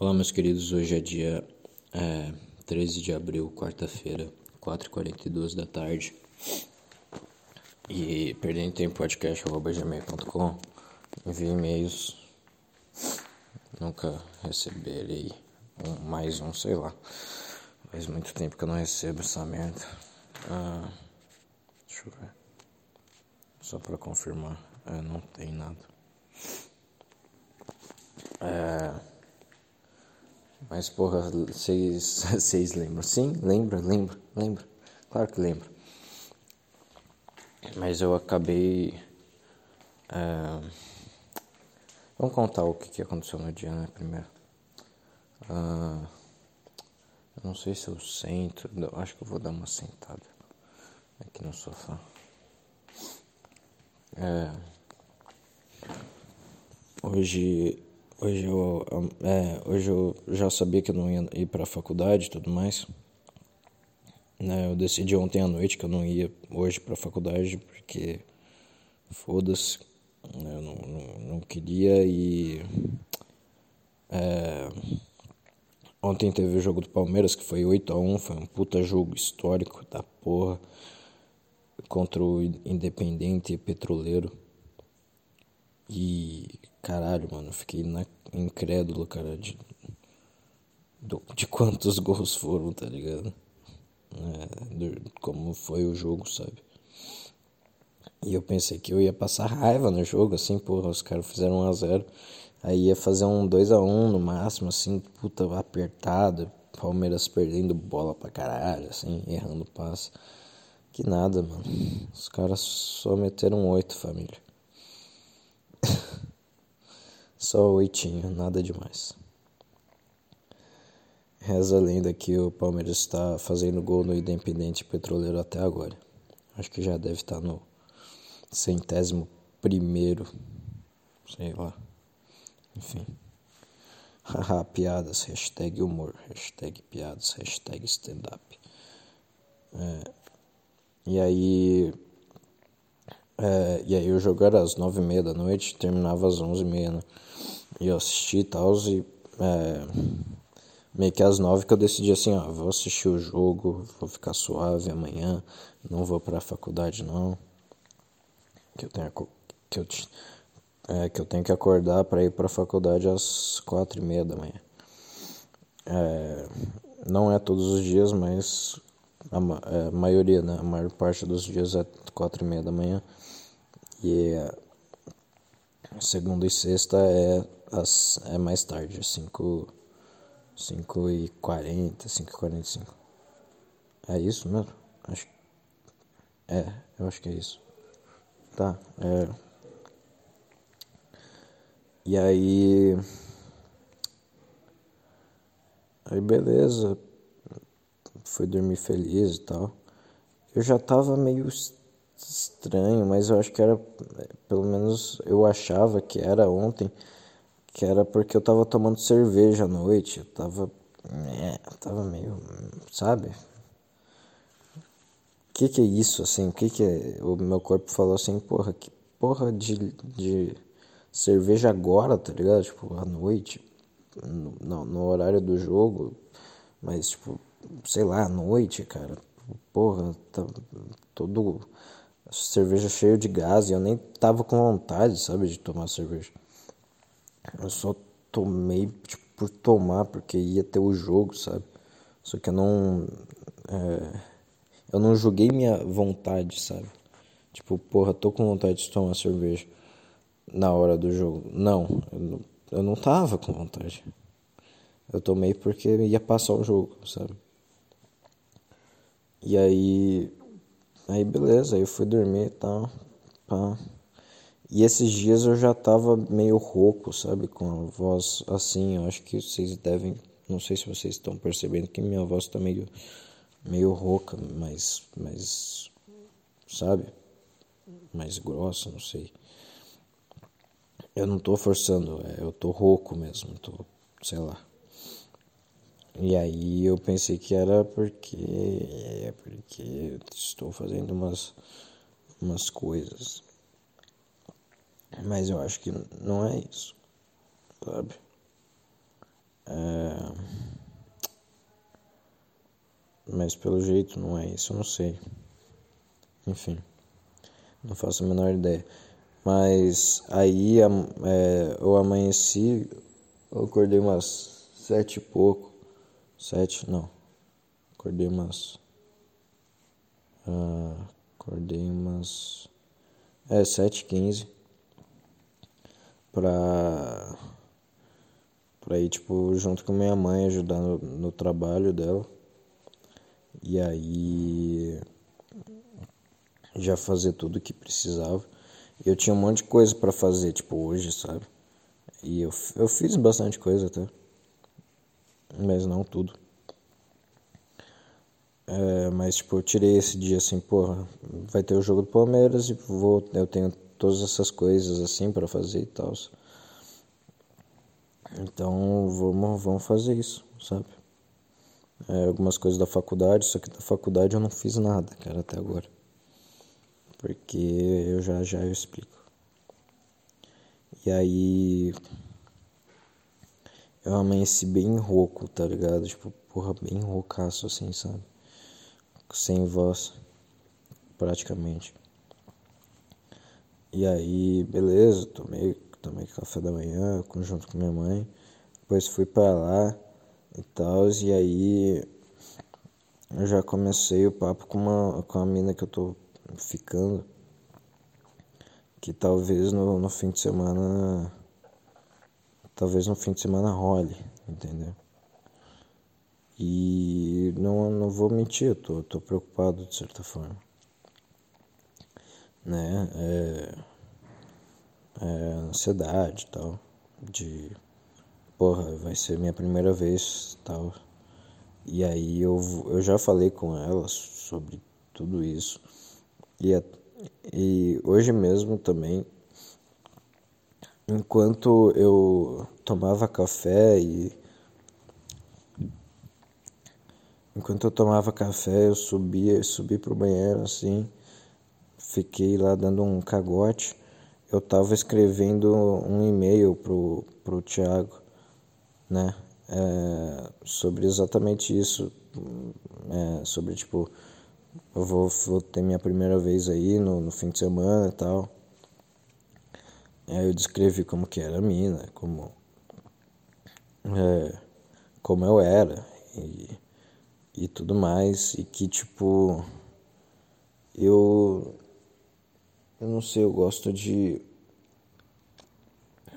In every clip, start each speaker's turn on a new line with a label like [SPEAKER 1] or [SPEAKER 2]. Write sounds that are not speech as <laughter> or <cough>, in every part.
[SPEAKER 1] Olá, meus queridos. Hoje é dia é, 13 de abril, quarta-feira, 4h42 da tarde. E perdendo tempo podcast.gmail.com envie e-mails. Nunca receberei um, mais um, sei lá. Faz muito tempo que eu não recebo essa merda. Ah, deixa eu ver. Só pra confirmar. É, não tem nada. É. Mas, porra, <laughs> vocês lembram? Sim, lembra, lembra, lembra. Claro que lembro. Mas eu acabei. É... Vamos contar o que, que aconteceu no dia, né? Primeiro. Ah, não sei se eu sento. Eu acho que eu vou dar uma sentada aqui no sofá. É... Hoje Hoje eu, é, hoje eu já sabia que eu não ia ir para a faculdade e tudo mais. Né, eu decidi ontem à noite que eu não ia hoje para a faculdade porque foda-se, né, eu não, não, não, queria e. É, ontem teve o jogo do Palmeiras que foi 8 a 1 foi um puta jogo histórico da porra contra o Independente Petroleiro. E caralho, mano, fiquei na, incrédulo, cara, de, de quantos <laughs> gols foram, tá ligado? É, de, como foi o jogo, sabe? E eu pensei que eu ia passar raiva no jogo, assim, porra, os caras fizeram 1 a 0 Aí ia fazer um 2 a 1 no máximo, assim, puta, apertado. Palmeiras perdendo bola pra caralho, assim, errando passe. Que nada, mano. Os caras só meteram oito, família. <laughs> Só oitinho, nada demais. Reza a lenda que o Palmeiras está fazendo gol no Independente Petroleiro até agora. Acho que já deve estar no centésimo primeiro, sei lá. Enfim. Haha, <laughs> piadas, hashtag humor, hashtag piadas, hashtag stand-up. É, e aí é, e aí o jogo era às nove e meia da noite, terminava às onze e meia, né? E eu assisti e tal, e é, meio que às nove que eu decidi assim, ó, vou assistir o jogo, vou ficar suave amanhã, não vou pra faculdade não, que eu tenho, que eu, é, que eu tenho que acordar para ir pra faculdade às quatro e meia da manhã. É, não é todos os dias, mas a, é, a maioria, né? A maior parte dos dias é quatro e meia da manhã. E segunda e sexta é, as, é mais tarde, 5 cinco e 40, 5 e 45. É isso mesmo? Acho É, eu acho que é isso. Tá, é. E aí. Aí beleza. Fui dormir feliz e tal. Eu já tava meio estranho, mas eu acho que era, pelo menos eu achava que era ontem, que era porque eu tava tomando cerveja à noite, eu tava, é, tava meio, sabe? O que que é isso, assim, o que que é, o meu corpo falou assim, porra, que porra de, de cerveja agora, tá ligado? Tipo, à noite, no, no horário do jogo, mas, tipo, sei lá, à noite, cara, porra, tá todo cerveja cheia de gás e eu nem tava com vontade, sabe, de tomar cerveja. Eu só tomei tipo, por tomar, porque ia ter o jogo, sabe? Só que eu não. É, eu não joguei minha vontade, sabe? Tipo, porra, tô com vontade de tomar cerveja na hora do jogo. Não, eu não, eu não tava com vontade. Eu tomei porque ia passar o jogo, sabe? E aí Aí beleza, aí eu fui dormir e tal. E esses dias eu já tava meio rouco, sabe? Com a voz assim. Eu acho que vocês devem. Não sei se vocês estão percebendo que minha voz tá meio, meio rouca, mas. mas sabe? Mais grossa, não sei. Eu não tô forçando, é, eu tô rouco mesmo, tô, sei lá. E aí eu pensei que era porque é porque eu estou fazendo umas umas coisas. Mas eu acho que não é isso. Sabe? É... Mas pelo jeito não é isso, eu não sei. Enfim. Não faço a menor ideia. Mas aí é, eu amanheci, eu acordei umas sete e pouco. Sete, não. Acordei umas. Uh, acordei umas. É, sete quinze. Pra. Pra ir, tipo, junto com minha mãe, ajudar no, no trabalho dela. E aí. Já fazer tudo que precisava. Eu tinha um monte de coisa para fazer, tipo, hoje, sabe? E eu, eu fiz bastante coisa até. Mas não tudo. É, mas, tipo, eu tirei esse dia assim, porra, vai ter o jogo do Palmeiras e vou, eu tenho todas essas coisas assim para fazer e tal. Então, vamos, vamos fazer isso, sabe? É, algumas coisas da faculdade, só que da faculdade eu não fiz nada, cara, até agora. Porque eu já já eu explico. E aí eu amanheci bem rouco, tá ligado? Tipo, porra, bem roucaço assim, sabe? Sem voz, praticamente. E aí, beleza, tomei, tomei café da manhã junto com minha mãe. Depois fui para lá e tal. E aí eu já comecei o papo com uma com a mina que eu tô ficando. Que talvez no, no fim de semana talvez no fim de semana role, entendeu? E não, não vou mentir, eu tô, tô preocupado de certa forma. Né? É, é ansiedade e tal. De porra, vai ser minha primeira vez tal. E aí eu, eu já falei com ela sobre tudo isso. E, e hoje mesmo também enquanto eu tomava café e enquanto eu tomava café eu subia subi pro banheiro assim fiquei lá dando um cagote. Eu tava escrevendo um e-mail pro pro Thiago né é, sobre exatamente isso é, sobre tipo eu vou, vou ter minha primeira vez aí no, no fim de semana e tal Aí eu descrevi como que era a mina, como, é, como eu era e, e tudo mais. E que tipo, eu, eu não sei, eu gosto de.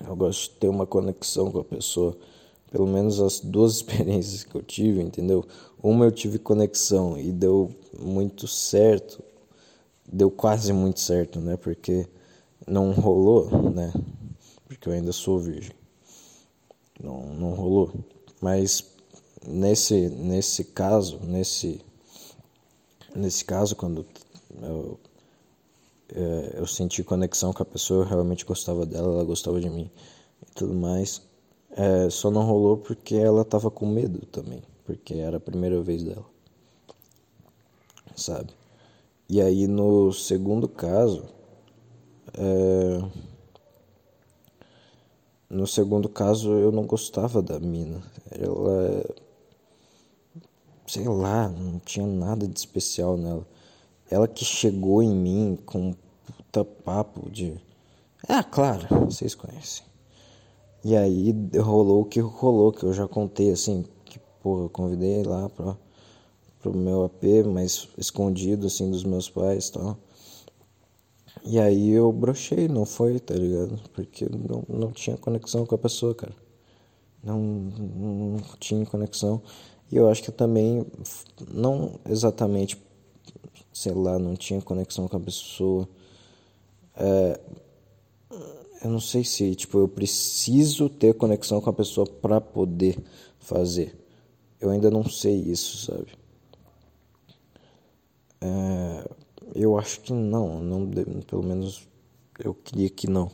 [SPEAKER 1] Eu gosto de ter uma conexão com a pessoa. Pelo menos as duas <laughs> experiências que eu tive, entendeu? Uma eu tive conexão e deu muito certo. Deu quase muito certo, né? Porque não rolou, né? Porque eu ainda sou virgem. Não, não rolou. Mas nesse, nesse caso, nesse, nesse caso, quando eu, é, eu senti conexão com a pessoa, eu realmente gostava dela, ela gostava de mim e tudo mais. É, só não rolou porque ela tava com medo também, porque era a primeira vez dela, sabe? E aí no segundo caso, é... No segundo caso, eu não gostava da mina. Ela. Sei lá, não tinha nada de especial nela. Ela que chegou em mim com um puta papo de. Ah, claro, vocês conhecem. E aí rolou o que rolou, que eu já contei assim, que porra, eu convidei lá pra, pro meu AP, mas escondido assim dos meus pais e tal. E aí eu brochei, não foi, tá ligado? Porque não, não tinha conexão com a pessoa, cara. Não, não tinha conexão. E eu acho que eu também, não exatamente, sei lá, não tinha conexão com a pessoa. É, eu não sei se, tipo, eu preciso ter conexão com a pessoa para poder fazer. Eu ainda não sei isso, sabe? É, eu acho que não, não pelo menos eu queria que não,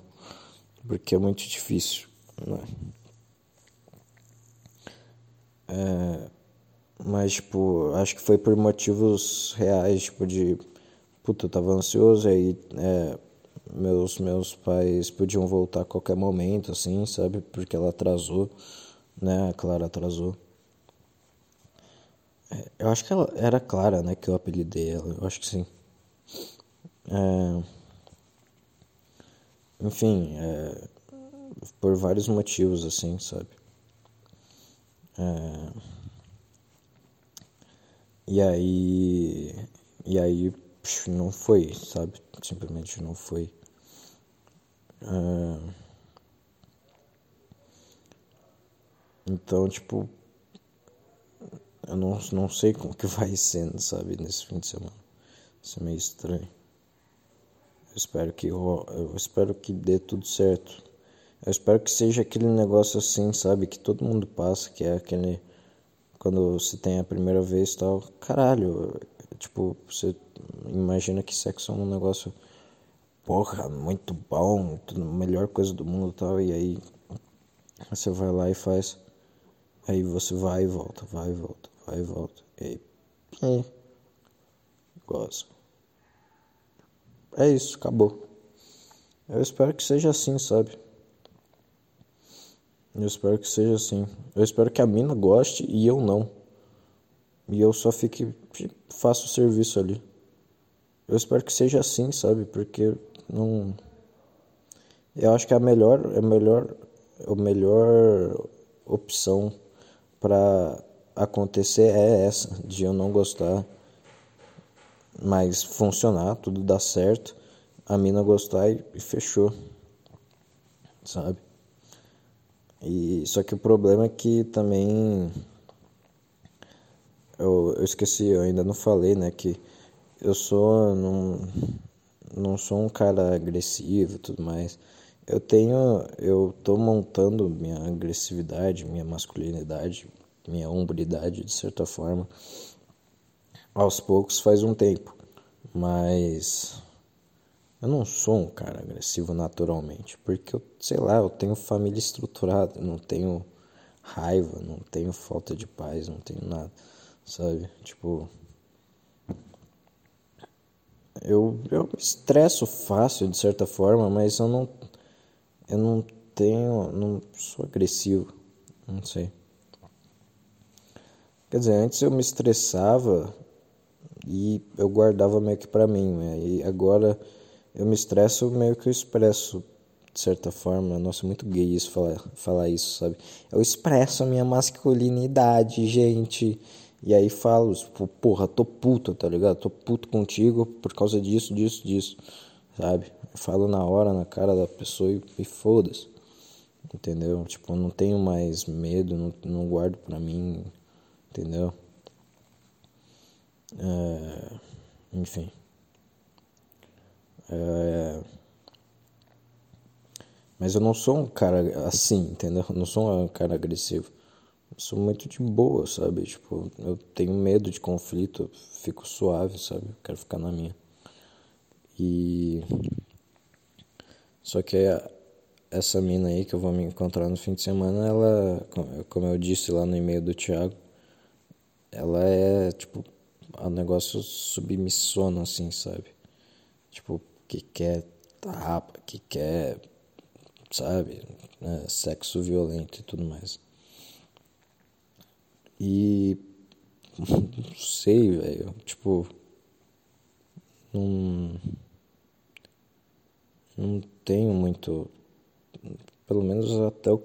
[SPEAKER 1] porque é muito difícil, né? É, mas, tipo, acho que foi por motivos reais, tipo, de puta, eu tava ansioso, aí é, meus, meus pais podiam voltar a qualquer momento, assim, sabe? Porque ela atrasou, né? A Clara atrasou. É, eu acho que ela era Clara, né? Que eu apelidei ela. Eu acho que sim. É, enfim, é, por vários motivos, assim, sabe? É, e aí. E aí não foi, sabe? Simplesmente não foi. É, então, tipo, eu não, não sei como que <laughs> vai sendo, sabe, nesse fim de semana. Isso é meio estranho. Espero que eu, eu espero que dê tudo certo. Eu espero que seja aquele negócio assim, sabe, que todo mundo passa, que é aquele quando você tem a primeira vez tal, caralho, tipo, você imagina que sexo é um negócio porra, muito bom, tudo, melhor coisa do mundo tal, e aí você vai lá e faz. Aí você vai e volta, vai e volta, vai e volta. E aí, é, goza. É isso, acabou. Eu espero que seja assim, sabe? Eu espero que seja assim. Eu espero que a mina goste e eu não. E eu só fique. faço o serviço ali. Eu espero que seja assim, sabe? Porque não. Eu acho que a melhor. A melhor. A melhor opção para acontecer é essa, de eu não gostar, mas funcionar, tudo dar certo, a mina gostar e, fechou, sabe? E só que o problema é que também eu, eu esqueci, eu ainda não falei, né, que eu sou não, não sou um cara agressivo e tudo mais. Eu tenho, eu tô montando minha agressividade, minha masculinidade, minha hombridade de certa forma aos poucos faz um tempo, mas eu não sou um cara agressivo naturalmente, porque eu, sei lá, eu tenho família estruturada, não tenho raiva, não tenho falta de paz, não tenho nada, sabe? Tipo, eu, eu me estresso fácil de certa forma, mas eu não eu não tenho, não sou agressivo, não sei. Quer dizer, antes eu me estressava e eu guardava meio que pra mim, né? E agora eu me estresso meio que eu expresso de certa forma. Nossa, é muito gay isso falar, falar isso, sabe? Eu expresso a minha masculinidade, gente. E aí falo, tipo, porra, tô puto, tá ligado? Tô puto contigo por causa disso, disso, disso, sabe? Eu falo na hora, na cara da pessoa e, e foda-se. Entendeu? Tipo, não tenho mais medo, não, não guardo pra mim, entendeu? É, enfim. É... Mas eu não sou um cara assim, entendeu? Eu não sou um cara agressivo. Eu sou muito de boa, sabe? Tipo, eu tenho medo de conflito, fico suave, sabe? Eu quero ficar na minha. E. Só que essa mina aí que eu vou me encontrar no fim de semana, ela, como eu disse lá no e-mail do Thiago, ela é, tipo, um negócio submissona, assim, sabe? Tipo, que quer tapa, que quer, sabe, né, sexo violento e tudo mais. E <laughs> não sei, velho, tipo, não não tenho muito, pelo menos até o,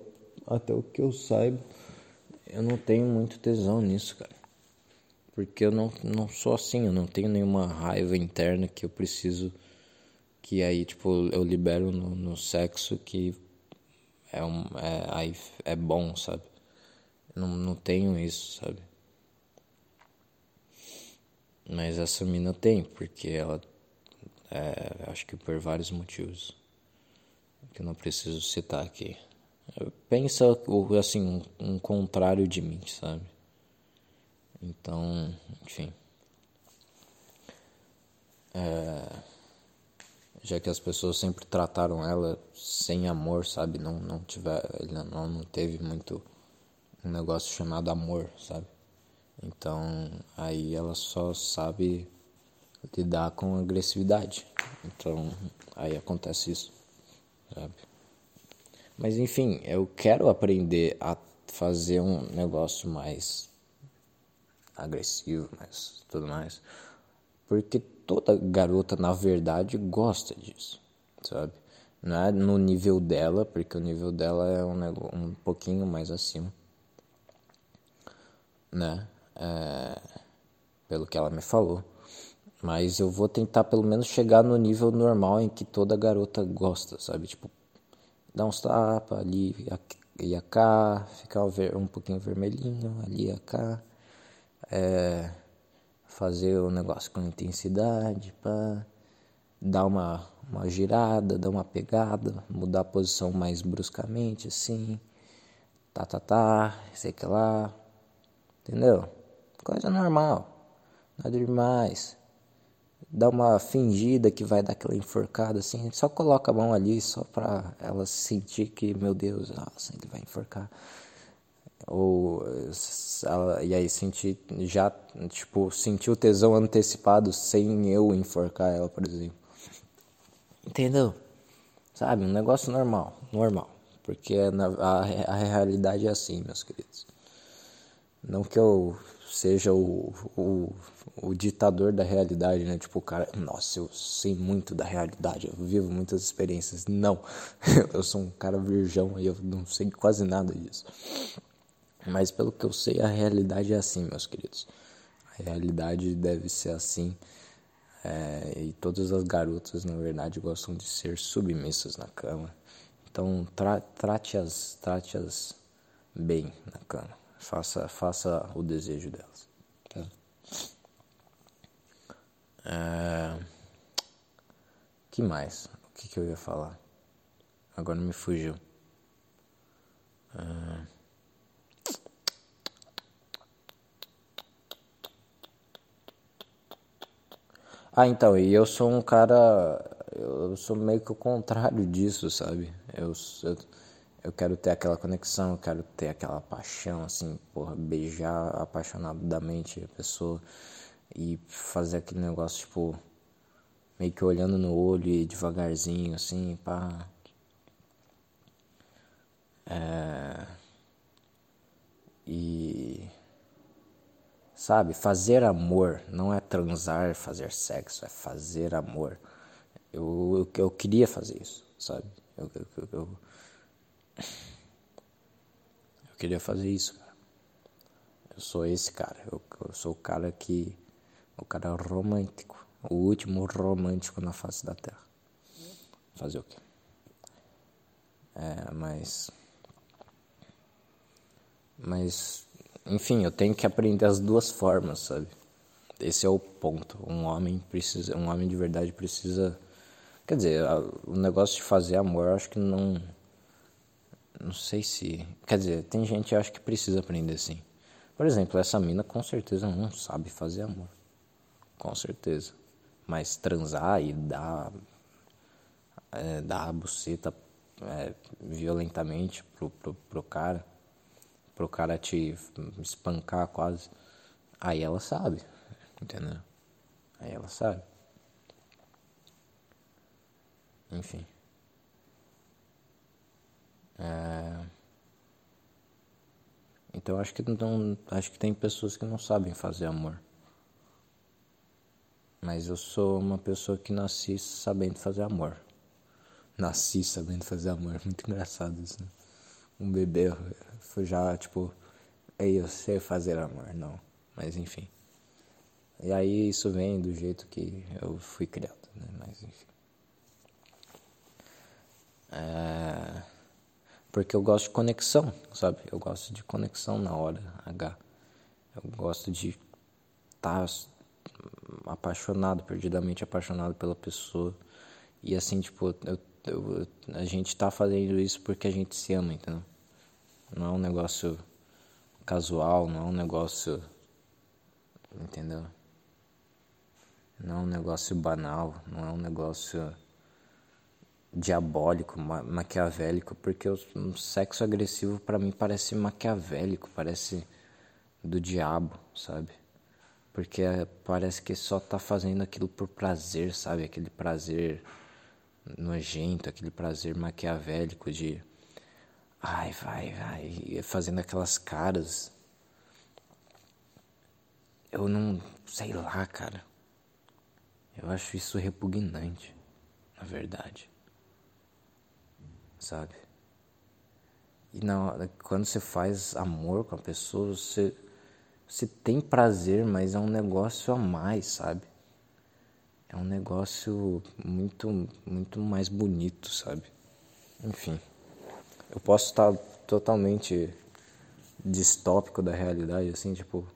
[SPEAKER 1] até o que eu saiba, eu não tenho muito tesão nisso, cara. Porque eu não, não sou assim, eu não tenho nenhuma raiva interna que eu preciso que aí tipo eu libero no, no sexo que é um é, aí é bom sabe? Não, não tenho isso sabe? Mas essa mina tem porque ela é, acho que por vários motivos que eu não preciso citar aqui. Pensa assim um, um contrário de mim sabe então enfim é já que as pessoas sempre trataram ela sem amor, sabe? Não não tiver, não, não teve muito um negócio chamado amor, sabe? Então aí ela só sabe lidar com agressividade. Então aí acontece isso, sabe? Mas enfim, eu quero aprender a fazer um negócio mais agressivo, mais tudo mais. Porque toda garota, na verdade, gosta disso, sabe? Não é no nível dela, porque o nível dela é um, um pouquinho mais acima, né? É, pelo que ela me falou. Mas eu vou tentar pelo menos chegar no nível normal em que toda garota gosta, sabe? Tipo, dar uns tapas ali e cá, ficar um pouquinho vermelhinho ali e cá. É, fazer o negócio com intensidade, para dar uma, uma girada, dar uma pegada, mudar a posição mais bruscamente, assim, tá, tá, tá, sei que lá, entendeu? Coisa normal, nada demais. Dá uma fingida que vai dar aquela enforcada assim, só coloca a mão ali só pra ela sentir que, meu Deus, nossa, ele vai enforcar ou ela, e aí sentir já tipo sentir o tesão antecipado sem eu enforcar ela por exemplo. Entendeu? Sabe um negócio normal normal. Porque a, a, a realidade é assim meus queridos. Não que eu seja o, o, o ditador da realidade né? Tipo o cara nossa eu sei muito da realidade eu vivo muitas experiências. Não. <laughs> Eu sou um cara virgão e eu não sei quase nada disso mas pelo que eu sei, a realidade é assim, meus queridos. A realidade deve ser assim. É, e todas as garotas, na verdade, gostam de ser submissas na cama. Então, tra trate-as trate -as bem na cama. Faça, faça o desejo delas. Tá? É... que mais? O que, que eu ia falar? Agora me fugiu. É... Ah, então, e eu sou um cara. Eu sou meio que o contrário disso, sabe? Eu, eu, eu quero ter aquela conexão, eu quero ter aquela paixão, assim, porra, beijar apaixonadamente a pessoa e fazer aquele negócio, tipo, meio que olhando no olho e devagarzinho, assim, pá. É. E Sabe? Fazer amor não é transar, fazer sexo, é fazer amor. Eu, eu, eu queria fazer isso, sabe? Eu, eu, eu, eu queria fazer isso, cara. Eu sou esse cara. Eu, eu sou o cara que. O cara romântico. O último romântico na face da terra. Fazer o quê? É, mas. Mas enfim, eu tenho que aprender as duas formas, sabe? Esse é o ponto. Um homem precisa, um homem de verdade precisa, quer dizer, o negócio de fazer amor, eu acho que não não sei se, quer dizer, tem gente que acho que precisa aprender sim. Por exemplo, essa mina com certeza não sabe fazer amor. Com certeza. Mas transar e dar é, dar a buceta é, violentamente pro, pro, pro cara pro cara te espancar quase. Aí ela sabe, entendeu? Aí ela sabe. Enfim. É... Então acho que não, acho que tem pessoas que não sabem fazer amor. Mas eu sou uma pessoa que nasci sabendo fazer amor. Nasci sabendo fazer amor, muito engraçado isso. Né? Um bebê já, tipo, eu sei fazer amor, não. Mas enfim. E aí isso vem do jeito que eu fui criado, né? Mas enfim. É... Porque eu gosto de conexão, sabe? Eu gosto de conexão na hora H. Eu gosto de estar tá apaixonado, perdidamente apaixonado pela pessoa. E assim, tipo, eu, eu, a gente tá fazendo isso porque a gente se ama, entendeu? Não é um negócio casual, não é um negócio. Entendeu? Não é um negócio banal, não é um negócio diabólico, ma maquiavélico, porque o, o sexo agressivo para mim parece maquiavélico, parece do diabo, sabe? Porque é, parece que só tá fazendo aquilo por prazer, sabe? Aquele prazer nojento, aquele prazer maquiavélico de Ai, vai, vai, fazendo aquelas caras. eu não sei lá, cara. Eu acho isso repugnante, na verdade. Sabe? E na quando você faz amor com a pessoa, você, você tem prazer, mas é um negócio a mais, sabe? É um negócio muito, muito mais bonito, sabe? Enfim, eu posso estar totalmente distópico da realidade, assim, tipo,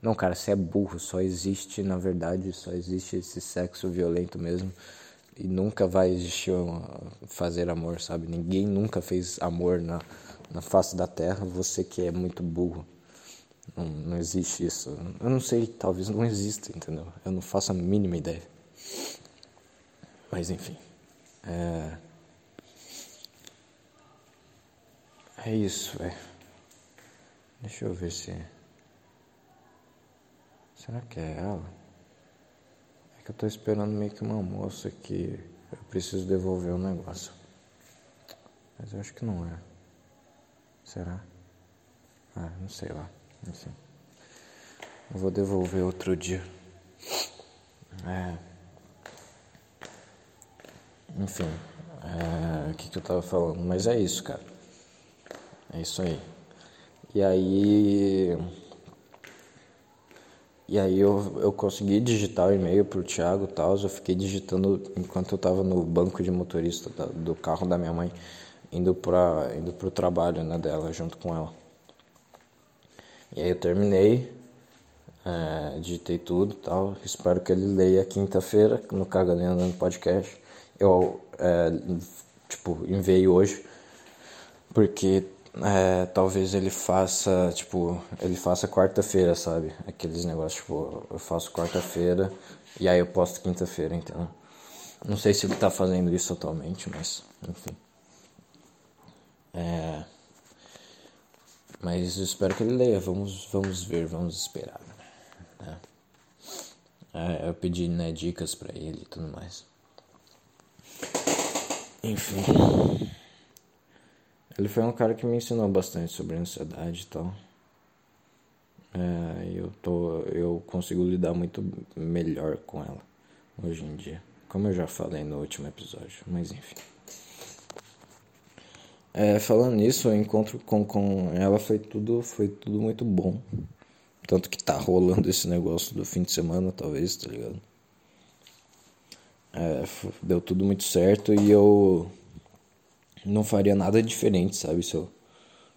[SPEAKER 1] não, cara, você é burro, só existe, na verdade, só existe esse sexo violento mesmo e nunca vai existir fazer amor, sabe? Ninguém nunca fez amor na, na face da terra, você que é muito burro. Não, não existe isso. Eu não sei, talvez não exista, entendeu? Eu não faço a mínima ideia. Mas enfim. É, é isso, velho. Deixa eu ver se. Será que é ela? É que eu tô esperando meio que uma moça que eu preciso devolver o negócio. Mas eu acho que não é. Será? Ah, não sei lá. Enfim. Eu vou devolver outro dia. É. Enfim. É... O que, que eu tava falando? Mas é isso, cara. É isso aí. E aí. E aí eu, eu consegui digitar o e-mail pro Thiago e tal. Eu fiquei digitando enquanto eu tava no banco de motorista da, do carro da minha mãe, indo para indo pro trabalho né, dela junto com ela. E aí eu terminei, é, digitei tudo tal. Espero que ele leia quinta-feira no Cagalhando no podcast. Eu, é, tipo, enviei hoje, porque é, talvez ele faça, tipo, ele faça quarta-feira, sabe? Aqueles negócios, tipo, eu faço quarta-feira e aí eu posto quinta-feira, então. Não sei se ele tá fazendo isso atualmente, mas, enfim. É. Mas espero que ele leia, vamos, vamos ver, vamos esperar. Né? É, eu pedi né, dicas para ele e tudo mais. Enfim. Ele foi um cara que me ensinou bastante sobre ansiedade e tal. É, eu, tô, eu consigo lidar muito melhor com ela hoje em dia. Como eu já falei no último episódio, mas enfim. É, falando nisso, o encontro com, com ela foi tudo, foi tudo muito bom. Tanto que tá rolando esse negócio do fim de semana, talvez, tá ligado? É, deu tudo muito certo e eu não faria nada diferente, sabe? Se eu,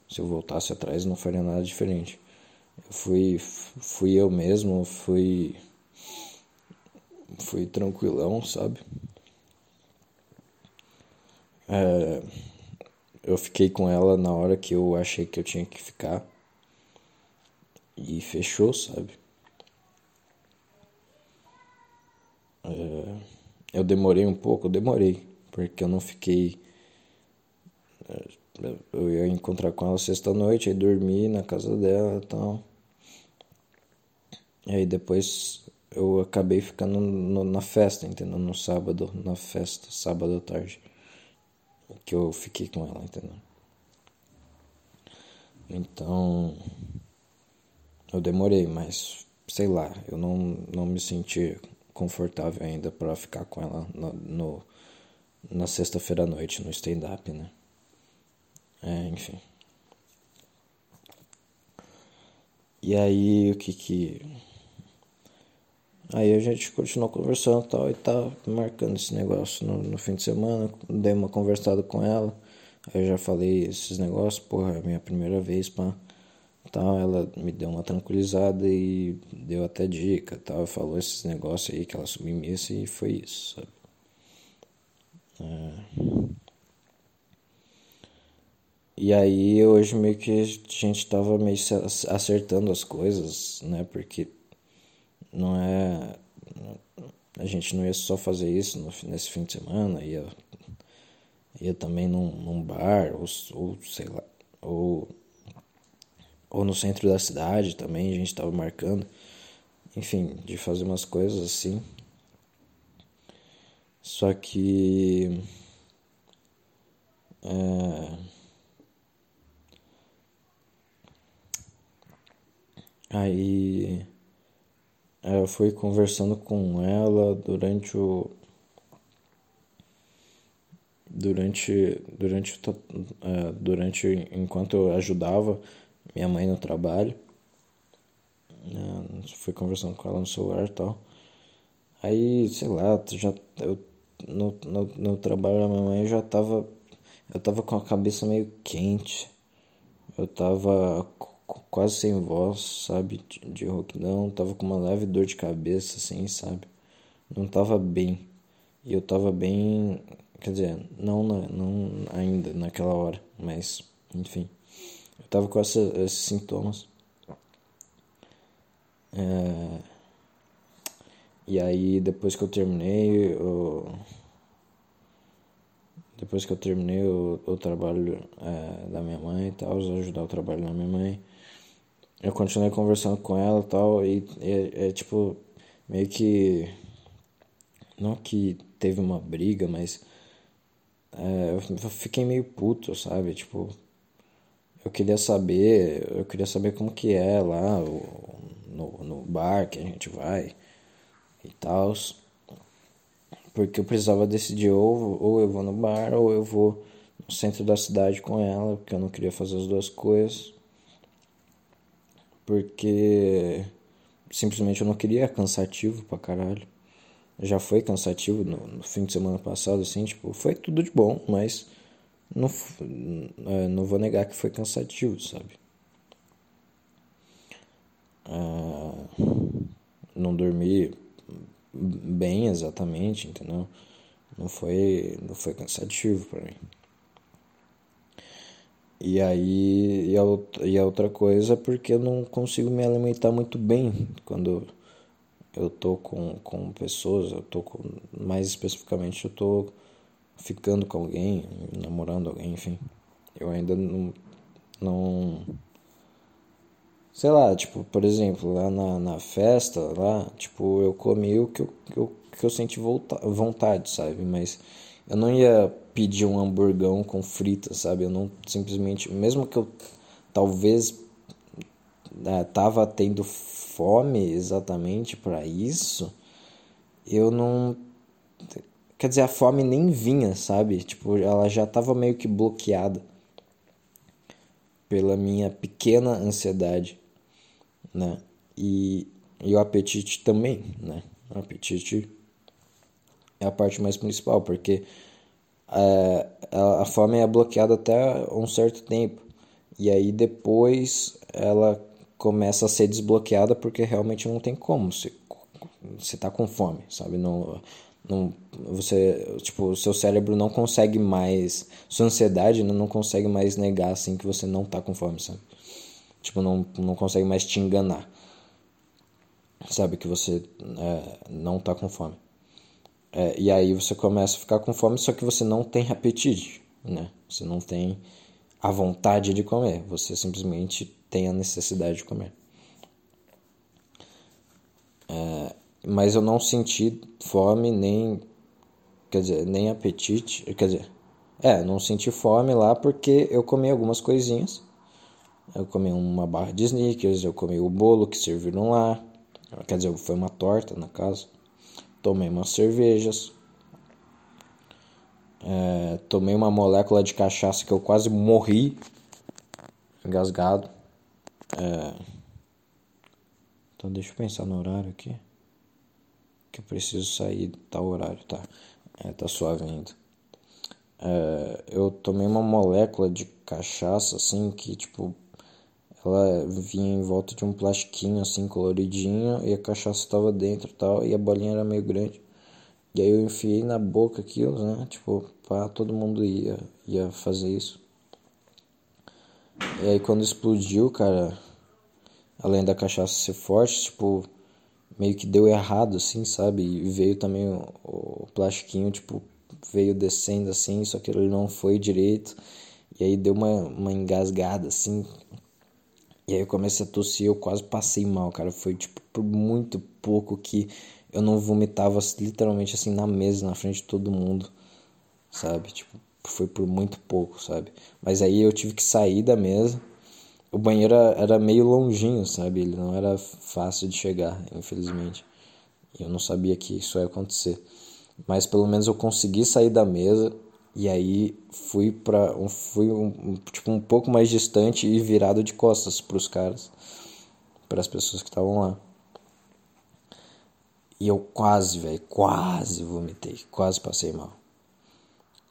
[SPEAKER 1] se eu voltasse atrás, não faria nada diferente. Eu fui, fui eu mesmo, fui, fui tranquilão, sabe? É, eu fiquei com ela na hora que eu achei que eu tinha que ficar. E fechou, sabe? É, eu demorei um pouco, eu demorei, porque eu não fiquei eu ia encontrar com ela sexta-noite, aí dormi na casa dela e tal. E aí depois eu acabei ficando no, na festa, entendeu? No sábado, na festa, sábado à tarde. Que eu fiquei com ela, entendeu? Então. Eu demorei, mas sei lá, eu não, não me senti confortável ainda para ficar com ela no, no na sexta-feira à noite no stand-up, né? É, enfim. E aí o que que. Aí a gente continuou conversando tal, e tá marcando esse negócio no, no fim de semana. Dei uma conversada com ela. Aí eu já falei esses negócios, porra, é minha primeira vez, pá. Tal, ela me deu uma tranquilizada e deu até dica, tal, falou esses negócios aí que ela submissa e foi isso, sabe? É... E aí hoje meio que a gente tava meio acertando as coisas, né? Porque não é. A gente não ia só fazer isso no, nesse fim de semana, ia, ia também num, num bar, ou, ou sei lá, ou, ou no centro da cidade também, a gente tava marcando. Enfim, de fazer umas coisas assim. Só que. É, Aí. eu fui conversando com ela durante o durante durante uh, durante enquanto eu ajudava minha mãe no trabalho uh, fui conversando com ela no celular e tal aí sei lá já eu no, no, no trabalho da minha mãe eu já tava eu tava com a cabeça meio quente eu tava quase sem voz, sabe? De, rouquidão, tava com uma leve dor de cabeça, assim, sabe? Não tava bem. E eu tava bem, quer dizer, não, na, não ainda naquela hora, mas, enfim. Eu tava com essa, esses sintomas. É... E aí, depois que eu terminei, depois que eu terminei o, o trabalho é, da minha mãe e tal, ajudar o trabalho da minha mãe, eu continuei conversando com ela tal, e é, é tipo, meio que. Não que teve uma briga, mas. É, eu fiquei meio puto, sabe? Tipo, eu queria saber, eu queria saber como que é lá no, no bar que a gente vai e tal. Porque eu precisava decidir ou, ou eu vou no bar ou eu vou no centro da cidade com ela, porque eu não queria fazer as duas coisas. Porque simplesmente eu não queria, cansativo pra caralho. Já foi cansativo no, no fim de semana passado, assim, tipo, foi tudo de bom, mas não, é, não vou negar que foi cansativo, sabe? Ah, não dormi bem exatamente, entendeu? Não foi, não foi cansativo para mim. E aí, e a, outra coisa porque eu não consigo me alimentar muito bem quando eu tô com, com pessoas, eu tô com, mais especificamente eu tô ficando com alguém, namorando alguém, enfim. Eu ainda não, não sei lá, tipo, por exemplo, lá na, na festa, lá, tipo, eu comi o que eu, que eu, que eu senti volta, vontade, sabe? Mas eu não ia pedir um hamburgão com frita, sabe? Eu não simplesmente, mesmo que eu talvez é, tava tendo fome exatamente para isso, eu não quer dizer, a fome nem vinha, sabe? Tipo, ela já tava meio que bloqueada pela minha pequena ansiedade né? E, e o apetite também, né? O apetite é a parte mais principal, porque a, a fome é bloqueada até um certo tempo. E aí depois ela começa a ser desbloqueada porque realmente não tem como. Você, você tá com fome, sabe? Não, não, você, tipo, o seu cérebro não consegue mais, sua ansiedade não consegue mais negar assim que você não tá com fome, sabe? Tipo, não, não consegue mais te enganar. Sabe que você é, não tá com fome. É, e aí você começa a ficar com fome, só que você não tem apetite, né? Você não tem a vontade de comer, você simplesmente tem a necessidade de comer. É, mas eu não senti fome nem quer dizer nem apetite quer dizer é não senti fome lá porque eu comi algumas coisinhas eu comi uma barra de sneakers, eu comi o bolo que serviram lá. Quer dizer, foi uma torta na casa. Tomei umas cervejas. É, tomei uma molécula de cachaça que eu quase morri engasgado. É, então deixa eu pensar no horário aqui. Que eu preciso sair tal horário, tá? É, tá suave ainda. É, eu tomei uma molécula de cachaça assim que tipo ela vinha em volta de um plastiquinho assim coloridinho e a cachaça estava dentro e tal e a bolinha era meio grande. E aí eu enfiei na boca aquilo, né? Tipo, pá, todo mundo ia, ia fazer isso. E aí quando explodiu, cara, além da cachaça ser forte, tipo, meio que deu errado, assim, sabe? E veio também o, o plastiquinho, tipo, veio descendo assim, só que ele não foi direito. E aí deu uma, uma engasgada, assim, e aí eu comecei a tossir, eu quase passei mal, cara. Foi tipo por muito pouco que eu não vomitava literalmente assim na mesa, na frente de todo mundo, sabe? Tipo, foi por muito pouco, sabe? Mas aí eu tive que sair da mesa o banheiro era meio longinho, sabe? Ele não era fácil de chegar, infelizmente. Eu não sabia que isso ia acontecer. Mas pelo menos eu consegui sair da mesa e aí fui para um, fui tipo um pouco mais distante e virado de costas para os caras, para as pessoas que estavam lá. E eu quase, velho, quase vomitei, quase passei mal.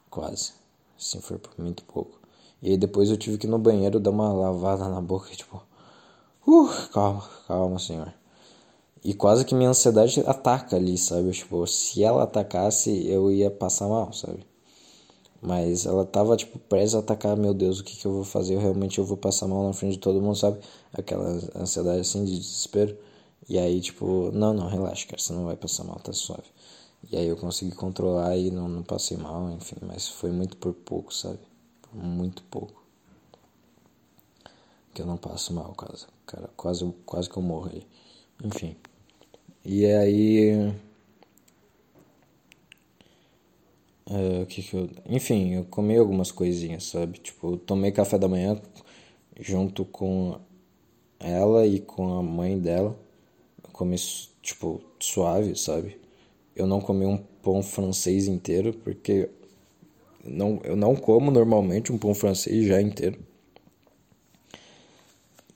[SPEAKER 1] Quase. Assim foi por muito pouco. E aí depois eu tive que ir no banheiro dar uma lavada na boca, tipo, uh, calma, calma, senhor. E quase que minha ansiedade ataca ali, sabe? Tipo, se ela atacasse, eu ia passar mal, sabe? Mas ela tava, tipo, prestes a atacar, meu Deus, o que que eu vou fazer? Eu realmente eu vou passar mal na frente de todo mundo, sabe? Aquela ansiedade assim de desespero. E aí, tipo, não, não, relaxa, cara, você não vai passar mal, tá suave. E aí eu consegui controlar e não, não passei mal, enfim, mas foi muito por pouco, sabe? Por muito pouco. Que eu não passo mal, cara. Cara, quase, quase que eu morro aí. Enfim. E aí. É, que que eu. Enfim, eu comi algumas coisinhas, sabe? Tipo, eu tomei café da manhã junto com ela e com a mãe dela. Eu comi, tipo, suave, sabe? Eu não comi um pão francês inteiro, porque não, eu não como normalmente um pão francês já inteiro.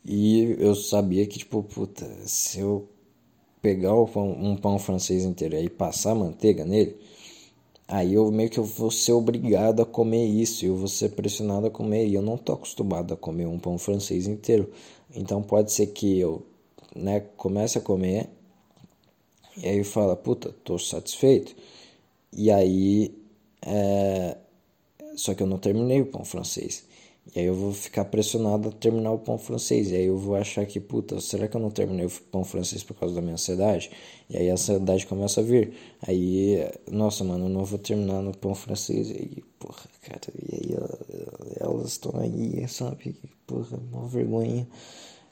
[SPEAKER 1] E eu sabia que, tipo, puta, se eu pegar um pão, um pão francês inteiro e passar manteiga nele, aí eu meio que eu vou ser obrigado a comer isso, eu vou ser pressionado a comer, e eu não tô acostumado a comer um pão francês inteiro. Então pode ser que eu, né, comece a comer e aí fala, puta, tô satisfeito. E aí, é... só que eu não terminei o pão francês. E aí eu vou ficar pressionado a terminar o pão francês. E aí eu vou achar que, puta, será que eu não terminei o pão francês por causa da minha ansiedade? E aí a ansiedade começa a vir. Aí, nossa, mano, eu não vou terminar no pão francês. E aí, porra, cara, e aí elas estão aí, sabe? Porra, uma vergonha.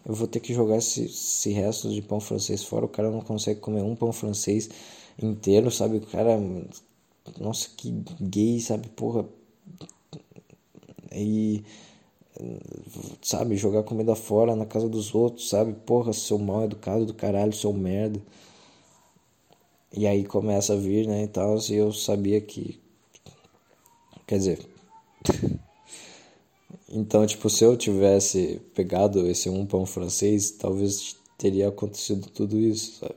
[SPEAKER 1] Eu vou ter que jogar esse, esse resto de pão francês fora. O cara não consegue comer um pão francês inteiro, sabe? O cara, nossa, que gay, sabe? Porra, e sabe, jogar comida fora na casa dos outros, sabe? Porra, seu mal educado do caralho, seu merda. E aí começa a vir, né, e tal, e eu sabia que quer dizer, <laughs> então, tipo, se eu tivesse pegado esse um pão francês, talvez teria acontecido tudo isso, sabe?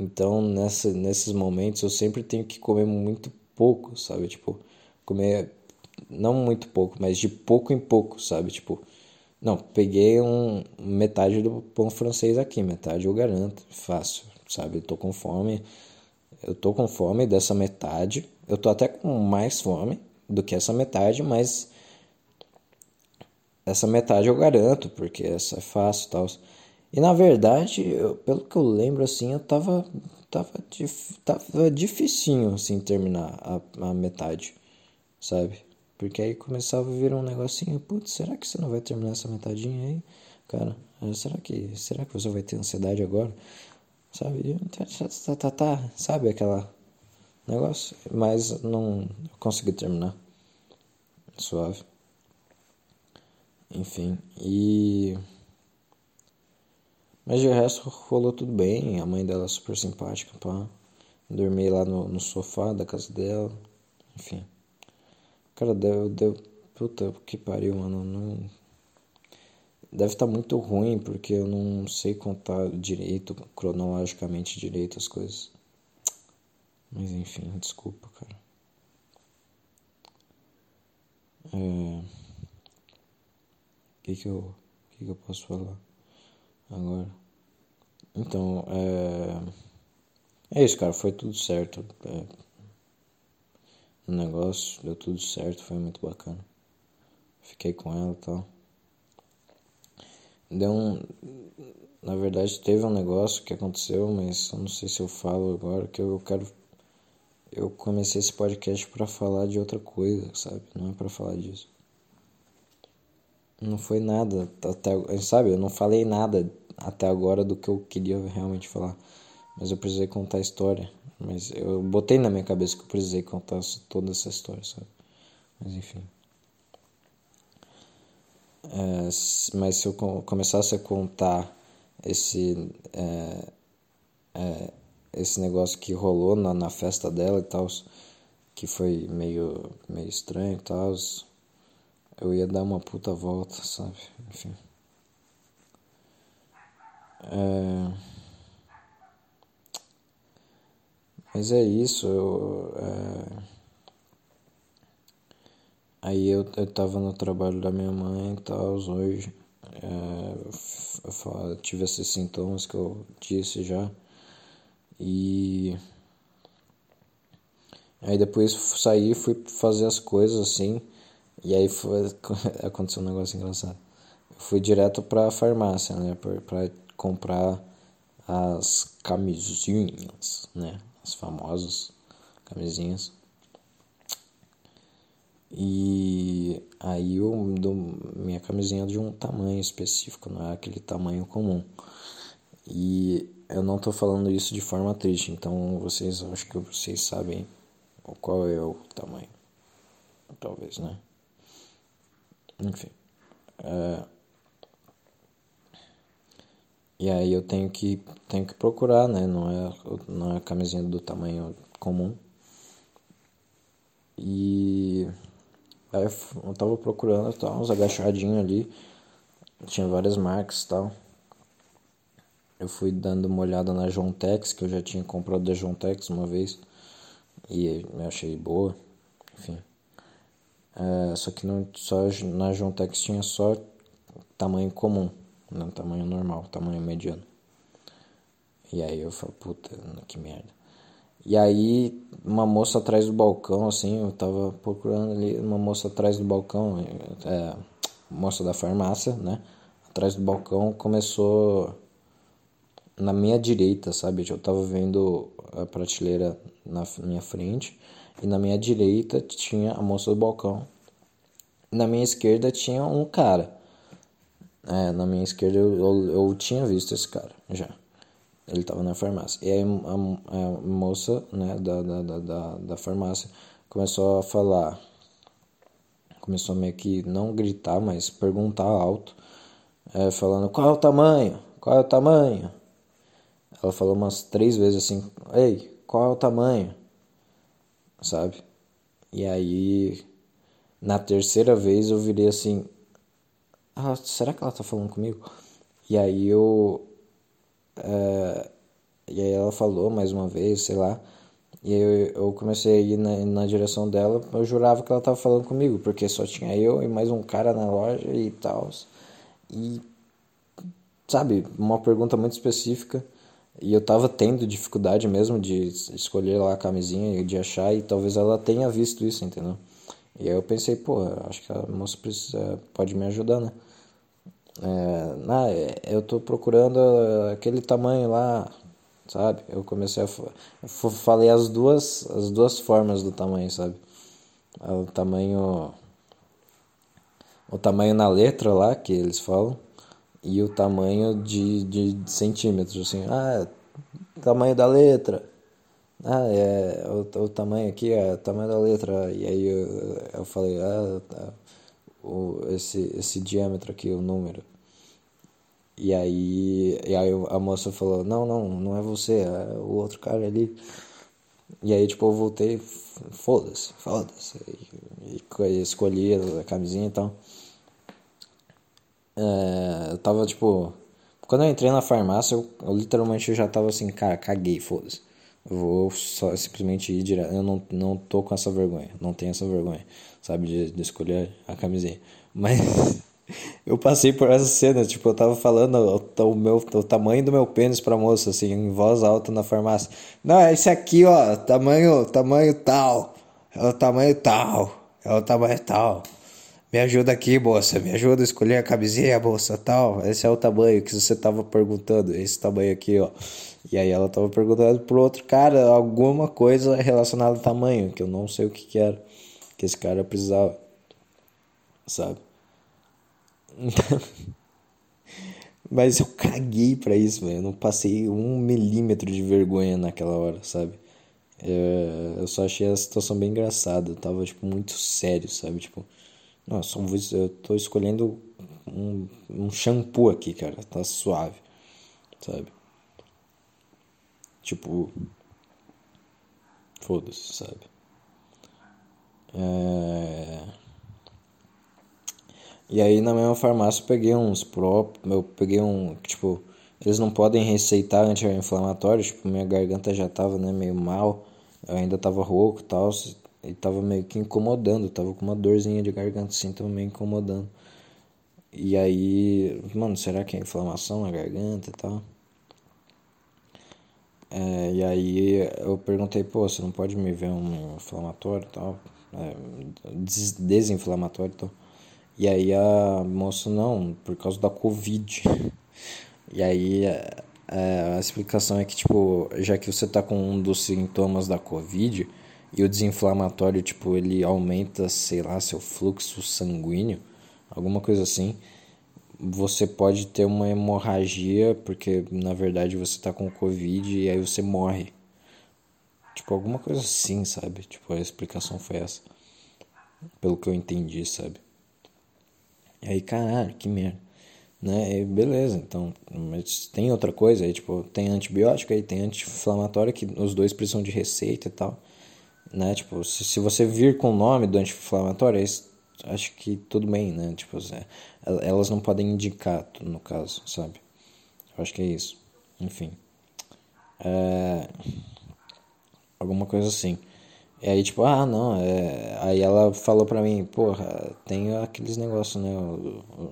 [SPEAKER 1] Então, nessa, nesses momentos eu sempre tenho que comer muito pouco, sabe? Tipo, comer não muito pouco, mas de pouco em pouco, sabe? Tipo, não, peguei um metade do pão francês aqui, metade eu garanto, fácil, sabe? Tô com fome, eu tô com fome dessa metade, eu tô até com mais fome do que essa metade, mas essa metade eu garanto, porque essa é fácil e tal. E na verdade, eu, pelo que eu lembro, assim, eu tava, tava, tava dificinho, assim, terminar a, a metade, sabe? Porque aí começava a vir um negocinho, putz, será que você não vai terminar essa metadinha aí? Cara, eh, será que, será que você vai ter ansiedade agora? Sabe? Tá, tá, tá, tá, sabe aquela negócio? Mas não consegui terminar. Suave. Enfim, e. Mas de resto rolou tudo bem. A mãe dela é super simpática, pá. Dormi lá no, no sofá da casa dela. Enfim. Cara, deu, deu. Puta que pariu, mano. Não. Deve estar tá muito ruim porque eu não sei contar direito, cronologicamente direito as coisas. Mas enfim, desculpa, cara. É... O que que eu, o que que eu posso falar agora? Então, é... É isso, cara. Foi tudo certo. É no negócio, deu tudo certo, foi muito bacana. Fiquei com ela e tal. Deu um. Na verdade, teve um negócio que aconteceu, mas eu não sei se eu falo agora, que eu quero. Eu comecei esse podcast para falar de outra coisa, sabe? Não é para falar disso. Não foi nada até, sabe? Eu não falei nada até agora do que eu queria realmente falar, mas eu precisei contar a história mas eu botei na minha cabeça que eu precisei contar toda essa história, sabe? Mas enfim. É, mas se eu começasse a contar esse, é, é, esse negócio que rolou na, na festa dela e tal, que foi meio, meio estranho e tal, eu ia dar uma puta volta, sabe? Enfim. É... Mas é isso, eu, é... Aí eu, eu tava no trabalho da minha mãe e tal, hoje. É... Eu tive esses sintomas que eu disse já. E. Aí depois saí, fui fazer as coisas assim. E aí foi, <laughs> aconteceu um negócio engraçado. Eu fui direto pra farmácia, né? Pra, pra comprar as camisinhas, né? As famosas camisinhas. E aí eu dou minha camisinha de um tamanho específico, não é aquele tamanho comum. E eu não tô falando isso de forma triste, então vocês acho que vocês sabem qual é o tamanho. Talvez, né? Enfim. É... E aí eu tenho que, tenho que procurar, né? Não é, não é camisinha do tamanho comum. E aí eu tava procurando, tava uns agachadinhos ali. Tinha várias marcas e tal. Eu fui dando uma olhada na Jontex, que eu já tinha comprado da Jontex uma vez. E eu achei boa. Enfim. É, só que não, só na Jontex tinha só tamanho comum no tamanho normal, tamanho mediano. E aí eu falo, puta, que merda. E aí, uma moça atrás do balcão, assim, eu tava procurando ali, uma moça atrás do balcão, é, moça da farmácia, né? Atrás do balcão começou na minha direita, sabe? Eu tava vendo a prateleira na minha frente e na minha direita tinha a moça do balcão. Na minha esquerda tinha um cara. É, na minha esquerda eu, eu, eu, tinha visto esse cara já. Ele tava na farmácia. E aí a, a, moça né, da, da, da, da farmácia começou a falar. Começou a meio que não gritar, mas perguntar alto. É, falando qual é o tamanho? Qual é o tamanho? Ela falou umas três vezes assim: Ei, qual é o tamanho? Sabe? E aí, na terceira vez eu virei assim: ah, será que ela tá falando comigo? E aí eu. É, e aí ela falou mais uma vez, sei lá. E eu, eu comecei a ir na, na direção dela. Eu jurava que ela tava falando comigo, porque só tinha eu e mais um cara na loja e tal. E. Sabe, uma pergunta muito específica. E eu tava tendo dificuldade mesmo de escolher lá a camisinha e de achar, e talvez ela tenha visto isso, entendeu? E aí eu pensei, pô, acho que a moça precisa, pode me ajudar, né? É, ah, eu tô procurando aquele tamanho lá, sabe? Eu comecei a falei as duas as duas formas do tamanho, sabe? O tamanho o tamanho na letra lá que eles falam e o tamanho de, de centímetros, assim, ah, tamanho da letra. Ah, é o, o tamanho aqui é o tamanho da letra. E aí eu, eu falei, ah, tá o, esse, esse diâmetro aqui, o número. E aí, e aí a moça falou, não, não, não é você, é o outro cara ali. E aí, tipo, eu voltei, foda-se, foda-se. E, e, escolhi a camisinha e tal. É, eu tava, tipo... Quando eu entrei na farmácia, eu, eu literalmente já tava assim, cara, caguei, foda-se. Vou só simplesmente ir direto. Eu não, não tô com essa vergonha, não tenho essa vergonha, sabe, de, de escolher a camisinha. Mas <laughs> eu passei por essa cena, tipo, eu tava falando o, o, meu, o tamanho do meu pênis pra moça, assim, em voz alta na farmácia. Não, é esse aqui, ó, tamanho, tamanho tal. É o tamanho tal. É o tamanho tal. Me ajuda aqui, moça. Me ajuda a escolher a camisinha, moça, tal. Esse é o tamanho que você tava perguntando. Esse tamanho aqui, ó. E aí ela tava perguntando pro outro cara alguma coisa relacionada ao tamanho, que eu não sei o que que era. Que esse cara precisava. Sabe? <laughs> Mas eu caguei pra isso, velho. Eu não passei um milímetro de vergonha naquela hora, sabe? Eu, eu só achei a situação bem engraçada. Eu tava, tipo, muito sério, sabe? Tipo, nossa, eu tô escolhendo um, um shampoo aqui, cara. Tá suave, sabe? Tipo. Foda-se, sabe? É... E aí na mesma farmácia eu peguei uns próprios. Eu peguei um. Tipo, eles não podem receitar anti-inflamatório. Tipo, minha garganta já tava né, meio mal. Eu ainda tava rouco e tal. E tava meio que incomodando. Tava com uma dorzinha de garganta assim, tava meio incomodando. E aí, mano, será que é inflamação na garganta e tal? É, e aí eu perguntei, pô, você não pode me ver um inflamatório e tal? É, desinflamatório e tal. E aí a moça, não, por causa da Covid. E aí a, a explicação é que, tipo, já que você tá com um dos sintomas da Covid e o desinflamatório, tipo, ele aumenta, sei lá, seu fluxo sanguíneo, alguma coisa assim, você pode ter uma hemorragia, porque na verdade você tá com Covid e aí você morre. Tipo, alguma coisa assim, sabe? Tipo, a explicação foi essa. Pelo que eu entendi, sabe? E aí, caralho, que merda. Né? E beleza, então, mas tem outra coisa aí, tipo, tem antibiótico aí, tem anti-inflamatório, que os dois precisam de receita e tal. Né? Tipo, se, se você vir com o nome do anti-inflamatório, acho que tudo bem, né? Tipo, elas não podem indicar, no caso, sabe? Eu acho que é isso. Enfim. É... Alguma coisa assim. E aí, tipo, ah, não, é... aí ela falou pra mim, porra, tem aqueles negócios, né,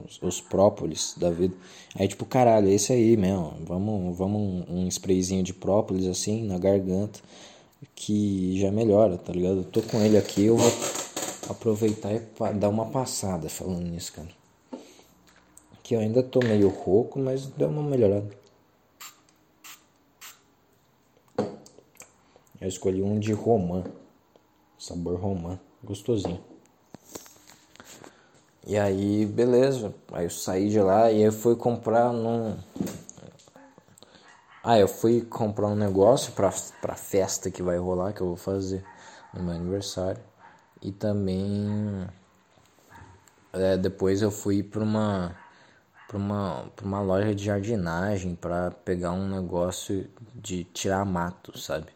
[SPEAKER 1] os, os, própolis da vida. Aí, tipo, caralho, é esse aí mesmo, vamos, vamos um, sprayzinho de própolis, assim, na garganta, que já melhora, tá ligado? Eu tô com ele aqui, eu vou aproveitar e dar uma passada falando nisso, cara. Que eu ainda tô meio rouco, mas deu uma melhorada. Eu escolhi um de romã. Sabor romã, gostosinho. E aí, beleza. Aí eu saí de lá e eu fui comprar num. Ah, eu fui comprar um negócio pra, pra festa que vai rolar, que eu vou fazer no meu aniversário. E também. É, depois eu fui pra uma. Pra uma, pra uma loja de jardinagem para pegar um negócio de tirar mato, sabe?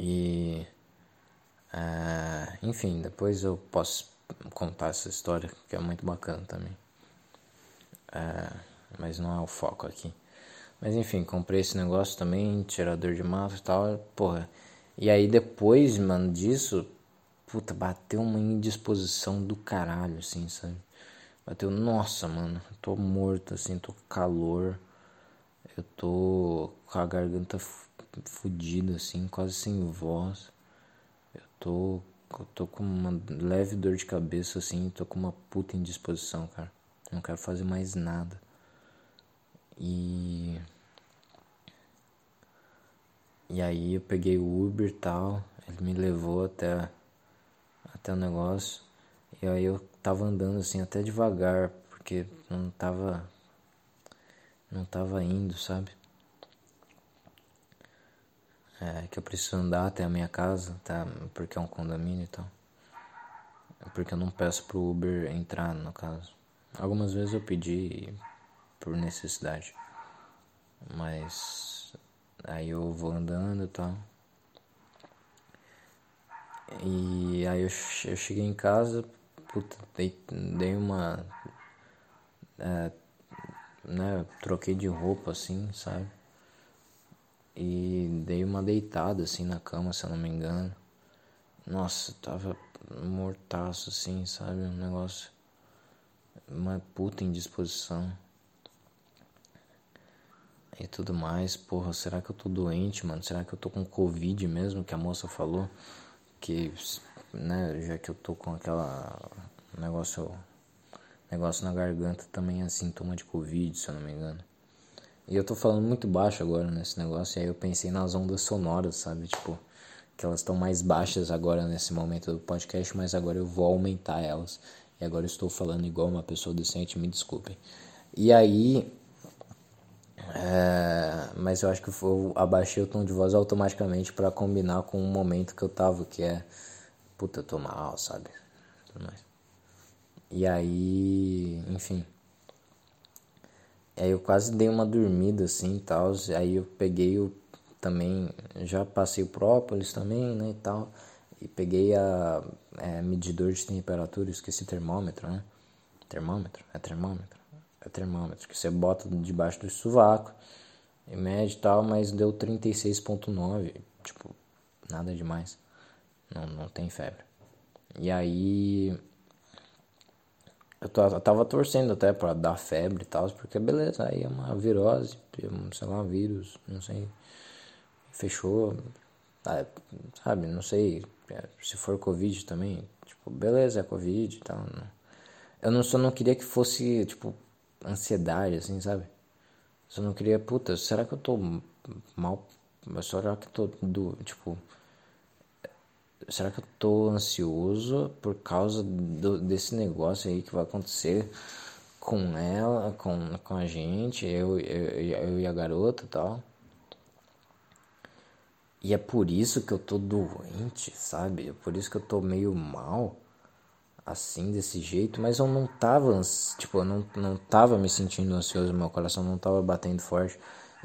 [SPEAKER 1] E. Uh, enfim, depois eu posso contar essa história que é muito bacana também. Uh, mas não é o foco aqui. Mas enfim, comprei esse negócio também, tirador de mato e tal, porra. E aí depois, mano, disso, puta, bateu uma indisposição do caralho, assim, sabe? Bateu, nossa, mano, tô morto, assim, tô com calor. Eu tô com a garganta fudido assim, quase sem voz. Eu tô, eu tô com uma leve dor de cabeça assim, tô com uma puta indisposição, cara. Não quero fazer mais nada. E E aí eu peguei o Uber e tal, ele me levou até até o negócio. E aí eu tava andando assim até devagar, porque não tava não tava indo, sabe? É, que eu preciso andar até a minha casa, tá? Porque é um condomínio e tal. Porque eu não peço pro Uber entrar, no caso. Algumas vezes eu pedi por necessidade. Mas aí eu vou andando e tal. E aí eu, eu cheguei em casa, puta, dei, dei uma. É, né, troquei de roupa assim, sabe? E dei uma deitada assim na cama, se eu não me engano. Nossa, tava mortaço assim, sabe? Um negócio. Uma puta indisposição. E tudo mais. Porra, será que eu tô doente, mano? Será que eu tô com Covid mesmo? Que a moça falou. Que, né, já que eu tô com aquela. Negócio. Negócio na garganta também é sintoma de Covid, se eu não me engano. E eu tô falando muito baixo agora nesse negócio, e aí eu pensei nas ondas sonoras, sabe? Tipo, que elas estão mais baixas agora nesse momento do podcast, mas agora eu vou aumentar elas. E agora eu estou falando igual uma pessoa decente, me desculpem. E aí. É, mas eu acho que eu abaixei o tom de voz automaticamente para combinar com o momento que eu tava, que é. Puta, eu tô mal, sabe? E aí, enfim. Aí eu quase dei uma dormida assim e tal. Aí eu peguei o também, já passei o própolis também, né, e tal. E peguei a é, medidor de temperatura, esqueci termômetro, né? Termômetro? É termômetro? É termômetro, que você bota debaixo do sovaco e mede e tal, mas deu 36.9, tipo, nada demais. Não, não tem febre. E aí eu, tava torcendo até para dar febre e tal, porque beleza, aí é uma virose, sei lá, vírus, não sei. Fechou, ah, sabe, não sei é, se for Covid também, tipo, beleza, é Covid e tal. Eu não, só não queria que fosse, tipo, ansiedade, assim, sabe? Só não queria, puta, será que eu tô mal? Será que eu tô, do, tipo, será que eu tô ansioso por causa do, desse negócio aí que vai acontecer com ela, com, com a gente, eu, eu, eu e a garota e tal? E é por isso que eu tô doente, sabe? É por isso que eu tô meio mal, assim, desse jeito. Mas eu não tava, tipo, eu não, não tava me sentindo ansioso, meu coração não tava batendo forte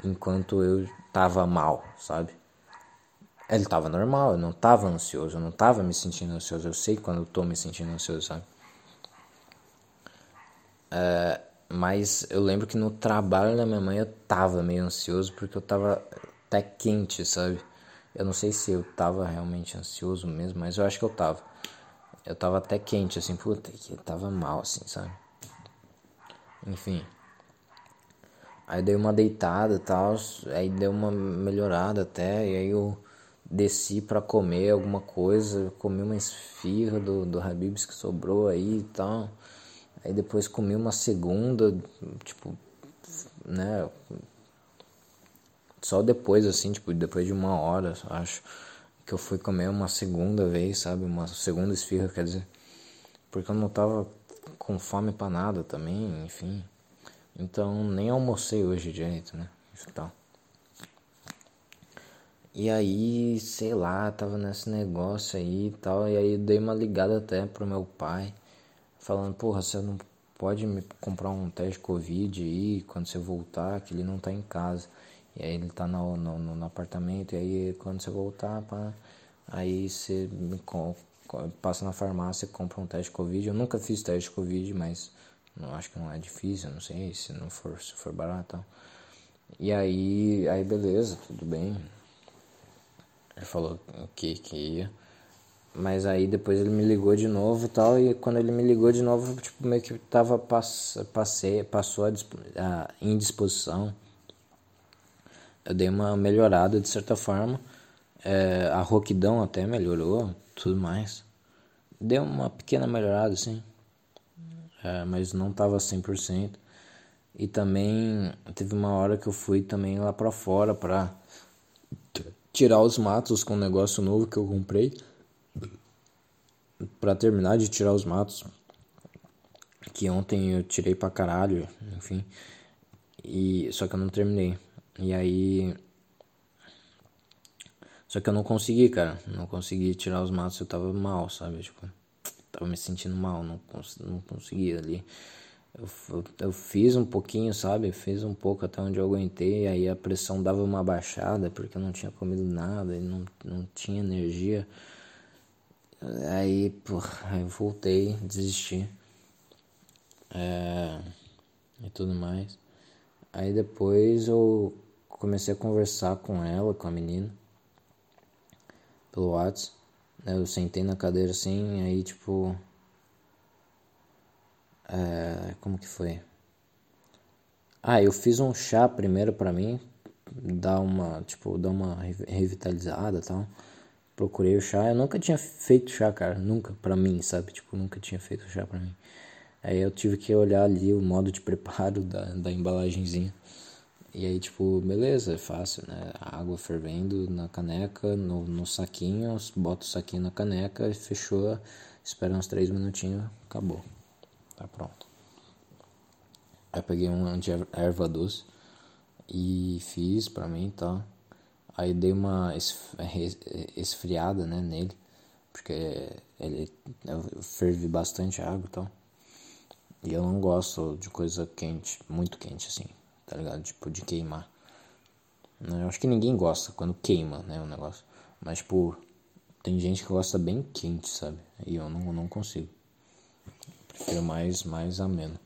[SPEAKER 1] enquanto eu tava mal, sabe? Ele tava normal, eu não tava ansioso, eu não tava me sentindo ansioso. Eu sei quando eu tô me sentindo ansioso, sabe? É, mas eu lembro que no trabalho da minha mãe eu tava meio ansioso porque eu tava até quente, sabe? Eu não sei se eu tava realmente ansioso mesmo, mas eu acho que eu tava. Eu tava até quente, assim, puta, que tava mal, assim, sabe? Enfim. Aí dei uma deitada e tal, aí deu uma melhorada até, e aí eu desci para comer alguma coisa, comi uma esfirra do, do Habibs que sobrou aí e tal. Aí depois comi uma segunda, tipo, né, só depois, assim, tipo, depois de uma hora, acho, que eu fui comer uma segunda vez, sabe? Uma segunda esfirra, quer dizer. Porque eu não tava com fome pra nada também, enfim. Então, nem almocei hoje direito, né? Então. E aí, sei lá, tava nesse negócio aí e tal. E aí dei uma ligada até pro meu pai, falando, porra, você não pode me comprar um teste Covid aí quando você voltar, que ele não tá em casa. E aí ele tá no, no, no apartamento, e aí quando você voltar, pá, aí você passa na farmácia, compra um teste de Covid. Eu nunca fiz teste de Covid, mas não acho que não é difícil, não sei se não for, se for barato. E aí, aí beleza, tudo bem. Ele falou que, que ia. Mas aí depois ele me ligou de novo e tal, e quando ele me ligou de novo, tipo, meio que tava pass, passei, passou a, a indisposição eu dei uma melhorada de certa forma. É, a roquidão até melhorou, tudo mais. Deu uma pequena melhorada, sim. É, mas não tava 100%. E também teve uma hora que eu fui também lá para fora para tirar os matos com um negócio novo que eu comprei. para terminar de tirar os matos. Que ontem eu tirei pra caralho, enfim. E só que eu não terminei. E aí. Só que eu não consegui, cara. Não consegui tirar os matos, eu tava mal, sabe? Tipo, tava me sentindo mal, não, cons não conseguia ali. Eu, eu, fiz um pouquinho, sabe? Fiz um pouco até onde eu aguentei. Aí a pressão dava uma baixada porque eu não tinha comido nada e não, não tinha energia. Aí, porra, eu voltei, desisti. É, e tudo mais. Aí depois eu comecei a conversar com ela, com a menina, pelo WhatsApp. Né? Eu sentei na cadeira assim, aí tipo. É, como que foi? Ah, eu fiz um chá primeiro para mim, dar uma, tipo, dar uma revitalizada, tal. Procurei o chá, eu nunca tinha feito chá, cara, nunca para mim, sabe? Tipo, nunca tinha feito chá para mim. Aí eu tive que olhar ali o modo de preparo da, da embalagenzinha. E aí, tipo, beleza, é fácil, né? água fervendo na caneca, no, no saquinho, bota o saquinho na caneca, fechou, espera uns 3 minutinhos, acabou. Tá pronto. Aí peguei um de erva doce e fiz pra mim tá? Aí dei uma esfriada, né, nele, porque ele, eu fervi bastante água e tal. E eu não gosto de coisa quente, muito quente assim, tá ligado? Tipo, de queimar. Né? Eu acho que ninguém gosta quando queima, né, o negócio. Mas, tipo, tem gente que gosta bem quente, sabe? E eu não, não consigo. Prefiro mais, mais ameno.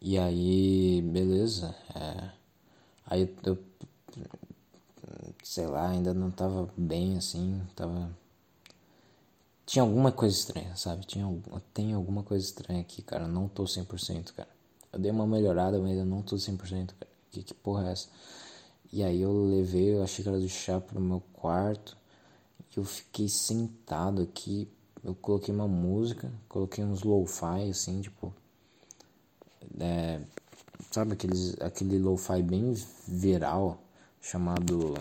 [SPEAKER 1] E aí, beleza. É, aí eu, sei lá, ainda não tava bem assim, tava tinha alguma coisa estranha, sabe? Tinha, tem alguma coisa estranha aqui, cara. Não tô 100%, cara. Eu dei uma melhorada, mas eu não tô 100%, cara. Que, que porra é essa? E aí eu levei a xícara de chá pro meu quarto. E eu fiquei sentado aqui. Eu coloquei uma música, coloquei uns lo-fi, assim, tipo. É, sabe aqueles, aquele lo-fi bem viral chamado.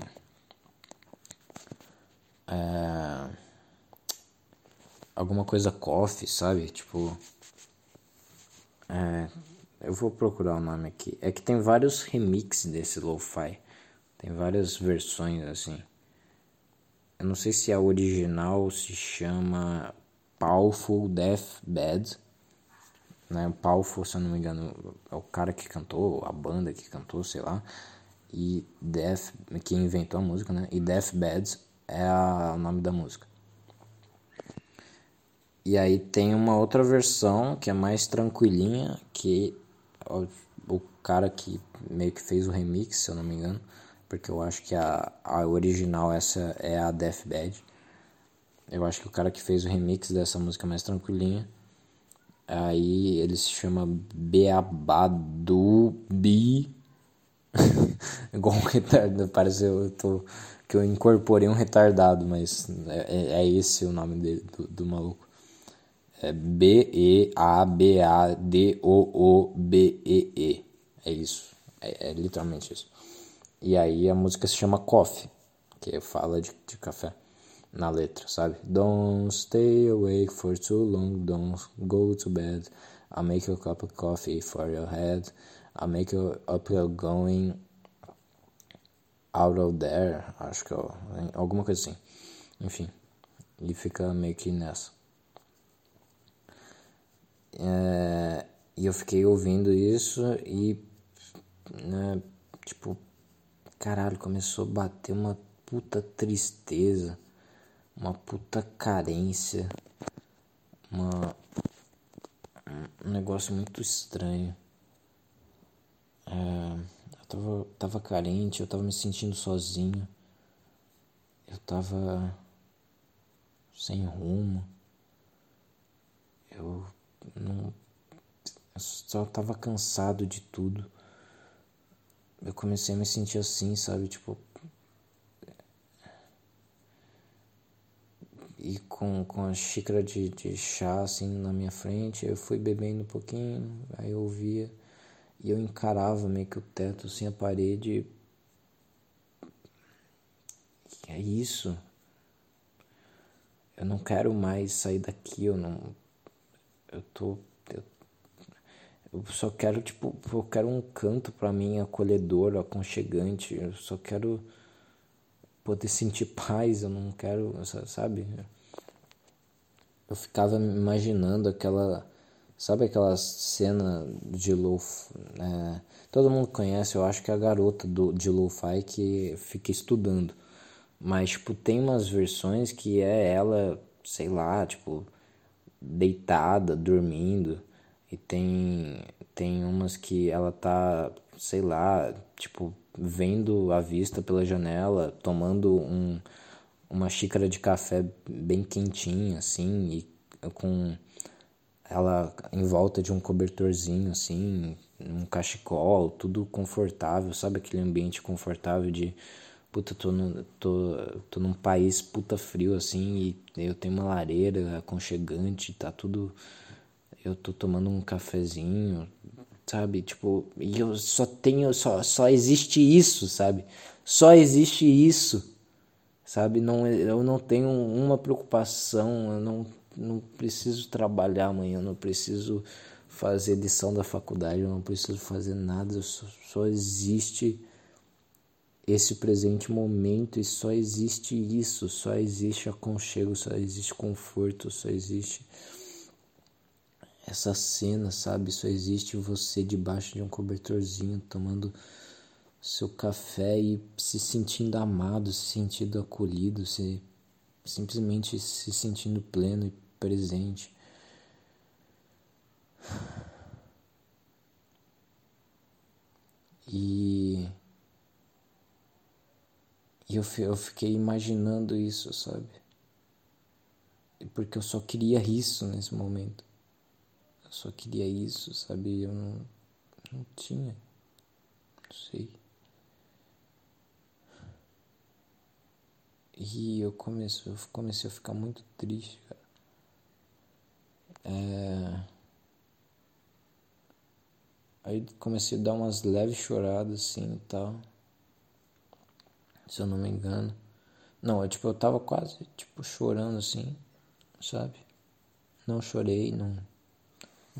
[SPEAKER 1] É, alguma coisa coffee, sabe? Tipo. É, eu vou procurar o nome aqui. É que tem vários remixes desse lo-fi. Tem várias versões assim. Eu não sei se a original se chama Powerful Deathbed. Né? Powerful, se eu não me engano, é o cara que cantou, a banda que cantou, sei lá. E Death, que inventou a música, né? E Deathbed é a, o nome da música. E aí tem uma outra versão que é mais tranquilinha, que o, o cara que meio que fez o remix, se eu não me engano, porque eu acho que a, a original essa é a Deathbed. Eu acho que o cara que fez o remix dessa música mais tranquilinha, aí ele se chama Beabadu Bi. <laughs> Igual um retardado, parece eu tô, que eu incorporei um retardado, mas é, é, é esse o nome dele, do, do maluco. É B-E-A-B-A-D-O-O-B-E-E. É isso. É, é, literalmente isso. E aí a música se chama Coffee, que fala de, de café na letra, sabe? Don't stay awake for too long, don't go to bed. I'll make a cup of coffee for your head. I'll make you up you're going out of there. Acho que é alguma coisa assim. Enfim. E fica meio que nessa. É, e eu fiquei ouvindo isso e, né, tipo, caralho, começou a bater uma puta tristeza, uma puta carência, uma, um negócio muito estranho. É, eu tava, tava carente, eu tava me sentindo sozinho, eu tava sem rumo, eu não, eu só tava cansado de tudo. Eu comecei a me sentir assim, sabe? Tipo. E com, com a xícara de, de chá assim na minha frente, eu fui bebendo um pouquinho, aí eu ouvia e eu encarava meio que o teto, assim, a parede. E é isso. Eu não quero mais sair daqui, eu não eu tô. Eu, só quero, tipo, eu quero um canto para mim acolhedor, aconchegante. Eu só quero poder sentir paz, eu não quero, sabe? Eu ficava imaginando aquela. Sabe aquela cena de lo-fi? É, todo mundo conhece, eu acho que é a garota do, de lo-fi que fica estudando. Mas, tipo, tem umas versões que é ela, sei lá, tipo, deitada, dormindo. E tem, tem umas que ela tá, sei lá, tipo, vendo a vista pela janela, tomando um, uma xícara de café bem quentinha, assim, e com ela em volta de um cobertorzinho, assim, um cachecol, tudo confortável, sabe aquele ambiente confortável de puta, tô, no, tô, tô num país puta frio assim e eu tenho uma lareira aconchegante, tá tudo. Eu tô tomando um cafezinho, sabe? Tipo, e eu só tenho, só, só existe isso, sabe? Só existe isso, sabe? Não, eu não tenho uma preocupação, eu não, não preciso trabalhar amanhã, eu não preciso fazer lição da faculdade, eu não preciso fazer nada, só, só existe esse presente momento e só existe isso, só existe aconchego, só existe conforto, só existe essa cena, sabe? Só existe você debaixo de um cobertorzinho, tomando seu café e se sentindo amado, se sentindo acolhido, se simplesmente se sentindo pleno e presente. E, e eu, eu fiquei imaginando isso, sabe? Porque eu só queria isso nesse momento. Só queria isso, sabe? Eu não, não tinha. Não sei. E eu comecei, eu comecei a ficar muito triste, cara. É... Aí comecei a dar umas leves choradas assim e tal. Se eu não me engano. Não, eu, tipo, eu tava quase, tipo, chorando assim, sabe? Não chorei, não,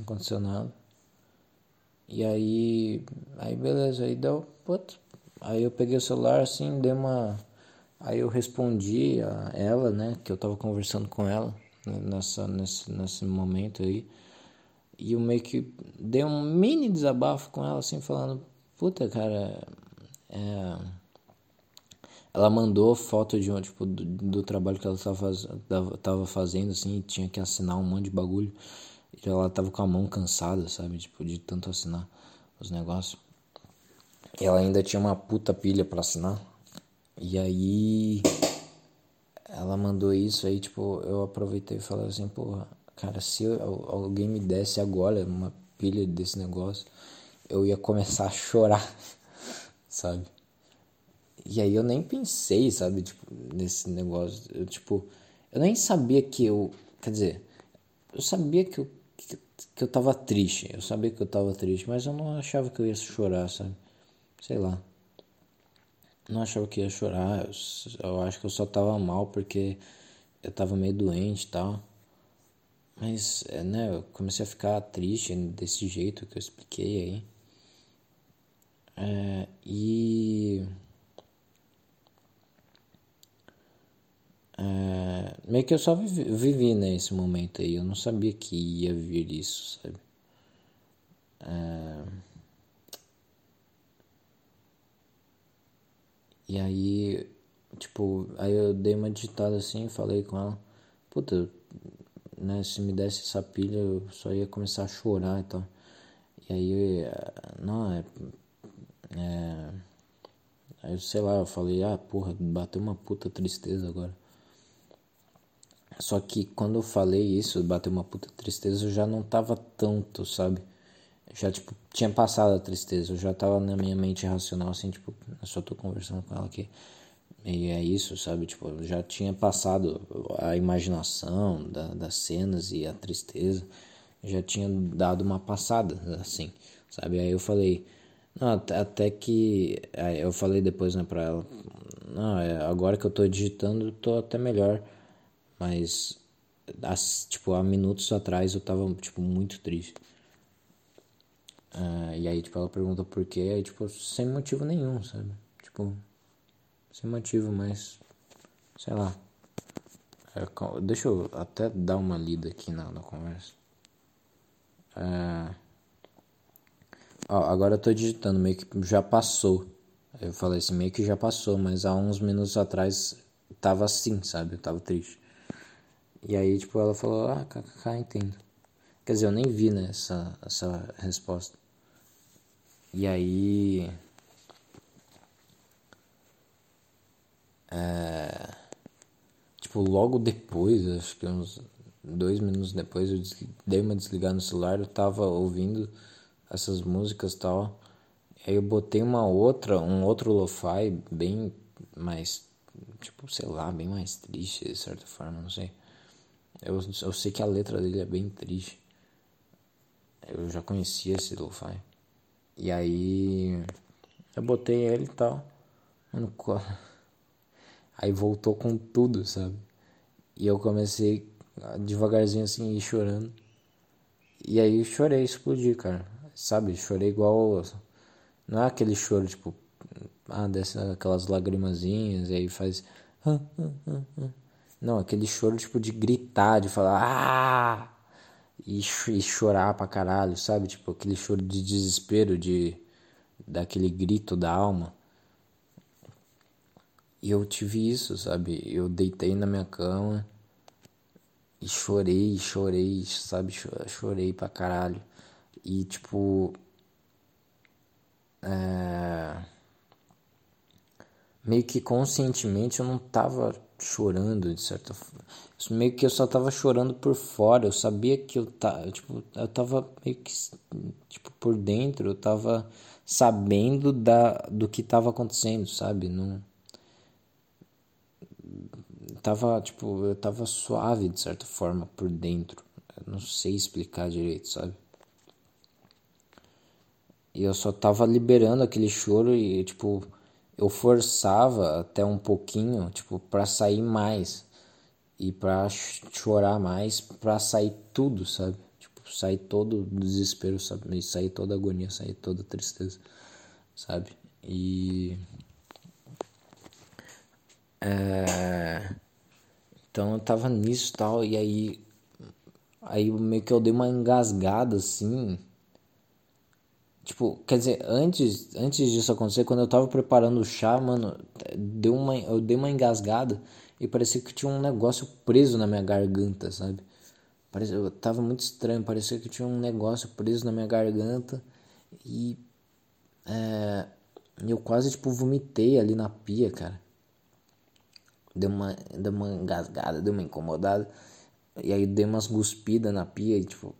[SPEAKER 1] aconteceu nada. E aí, aí beleza, aí deu, putz. Aí eu peguei o celular assim, dei uma Aí eu respondi a ela, né, que eu tava conversando com ela né, nessa, nesse, nesse momento aí. E eu meio que dei um mini desabafo com ela, assim, falando: Puta, cara, é... ela mandou foto de um, tipo, do, do trabalho que ela tava, tava fazendo, assim, tinha que assinar um monte de bagulho. E ela tava com a mão cansada, sabe, tipo, de tanto assinar os negócios. E ela ainda tinha uma puta pilha para assinar. E aí ela mandou isso aí, tipo, eu aproveitei e falei assim, porra, cara, se eu, alguém me desse agora uma pilha desse negócio, eu ia começar a chorar, <laughs> sabe? E aí eu nem pensei, sabe, tipo, nesse negócio. Eu, tipo, eu nem sabia que eu. Quer dizer, eu sabia que eu, que, eu tava triste. Eu sabia que eu tava triste, mas eu não achava que eu ia chorar, sabe? Sei lá não achava que ia chorar. Eu, eu, acho que eu só tava mal porque eu tava meio doente e tal. Mas, é, né, eu comecei a ficar triste desse jeito que eu expliquei aí. É, e. É, meio que eu só vivi, vivi nesse né, momento aí. Eu não sabia que ia vir isso, sabe? É, E aí, tipo, aí eu dei uma digitada assim falei com ela, puta, né, se me desse essa pilha eu só ia começar a chorar e tal. E aí, não, é, é aí sei lá, eu falei, ah, porra, bateu uma puta tristeza agora. Só que quando eu falei isso, bateu uma puta tristeza, eu já não tava tanto, sabe? já, tipo, tinha passado a tristeza. Eu já tava na minha mente racional, assim, tipo, eu só tô conversando com ela aqui. E é isso, sabe? Tipo, eu já tinha passado a imaginação da, das cenas e a tristeza. Já tinha dado uma passada, assim, sabe? Aí eu falei, não, até que. Aí eu falei depois, né, pra ela, não, é, agora que eu tô digitando, tô até melhor. Mas, tipo, há minutos atrás eu tava, tipo, muito triste. Uh, e aí, tipo, ela pergunta por quê, aí, tipo, sem motivo nenhum, sabe? Tipo, sem motivo, mas, sei lá. É, deixa eu até dar uma lida aqui na, na conversa. Uh, ó, agora eu tô digitando, meio que já passou. Eu falei assim, meio que já passou, mas há uns minutos atrás tava assim, sabe? Eu tava triste. E aí, tipo, ela falou, ah, kkk, entendo. Quer dizer, eu nem vi, né, essa, essa resposta. E aí. É, tipo, logo depois, acho que uns dois minutos depois, eu dei uma desligada no celular, eu tava ouvindo essas músicas e tal. Aí eu botei uma outra, um outro lo-fi bem mais, tipo, sei lá, bem mais triste de certa forma, não sei. Eu, eu sei que a letra dele é bem triste. Eu já conhecia esse lo-fi. E aí eu botei ele e tal. Mano, <laughs> aí voltou com tudo, sabe? E eu comecei devagarzinho assim, ir chorando. E aí chorei, explodi, cara. Sabe? Chorei igual. Não é aquele choro, tipo. Ah, desce aquelas lagrimazinhas e aí faz. Não, aquele choro tipo de gritar, de falar. Ah! e, e chorar pra caralho, sabe? Tipo, aquele choro de desespero, de daquele grito da alma. E eu tive isso, sabe? Eu deitei na minha cama e chorei, chorei, sabe? Chorei pra caralho. E tipo. É... Meio que conscientemente eu não tava chorando, de certa forma. Meio que eu só tava chorando por fora. Eu sabia que eu tava. Tipo, eu tava meio que. Tipo, por dentro, eu tava sabendo da, do que tava acontecendo, sabe? Não tava, tipo, eu tava suave de certa forma por dentro. Eu não sei explicar direito, sabe? E eu só tava liberando aquele choro e, tipo, eu forçava até um pouquinho, tipo, para sair mais e para chorar mais, para sair tudo, sabe? Tipo, sair todo desespero, sabe? Sair toda agonia, sair toda tristeza, sabe? E é... Então eu tava nisso tal, e aí. Aí meio que eu dei uma engasgada assim. Tipo, quer dizer, antes, antes disso acontecer, quando eu tava preparando o chá, mano, deu uma, eu dei uma engasgada e parecia que tinha um negócio preso na minha garganta, sabe? Parecia, eu tava muito estranho, parecia que tinha um negócio preso na minha garganta e é, eu quase tipo vomitei ali na pia, cara deu uma, deu uma engasgada, deu uma incomodada. E aí dei umas guspidas na pia e tipo,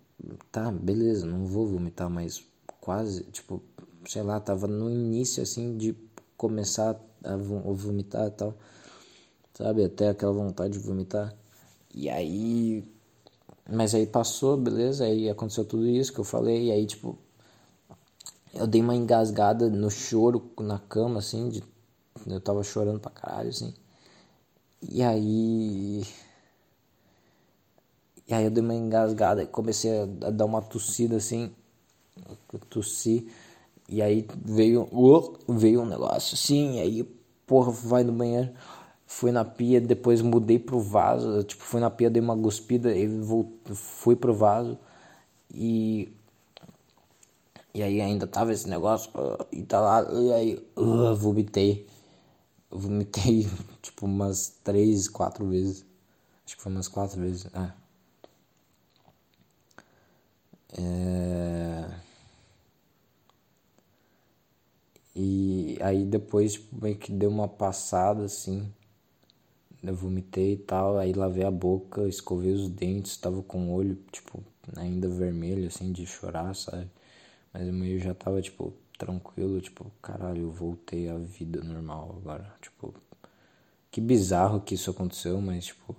[SPEAKER 1] tá, beleza, não vou vomitar, mas quase, tipo, sei lá, tava no início assim de começar a vomitar e tal. Sabe, até aquela vontade de vomitar. E aí. Mas aí passou, beleza, aí aconteceu tudo isso que eu falei, e aí tipo. Eu dei uma engasgada no choro na cama, assim, de, eu tava chorando pra caralho, assim. E aí. E aí eu dei uma engasgada e comecei a dar uma tossida assim. Tossi. E aí veio, veio um negócio assim. E aí, porra, vai no banheiro. Fui na pia, depois mudei pro vaso. Tipo, fui na pia, dei uma guspida e voltei, fui pro vaso. E. E aí ainda tava esse negócio. E tá lá. E aí, uh, vomitei. Eu vomitei, <laughs> tipo, umas três, quatro vezes. Acho que foi umas quatro vezes. É. é... E aí depois, tipo, meio que deu uma passada, assim. Eu vomitei e tal, aí lavei a boca, escovei os dentes, tava com o olho, tipo, ainda vermelho, assim, de chorar, sabe? Mas o meio já tava, tipo, tranquilo, tipo, caralho, eu voltei à vida normal agora. Tipo, que bizarro que isso aconteceu, mas tipo,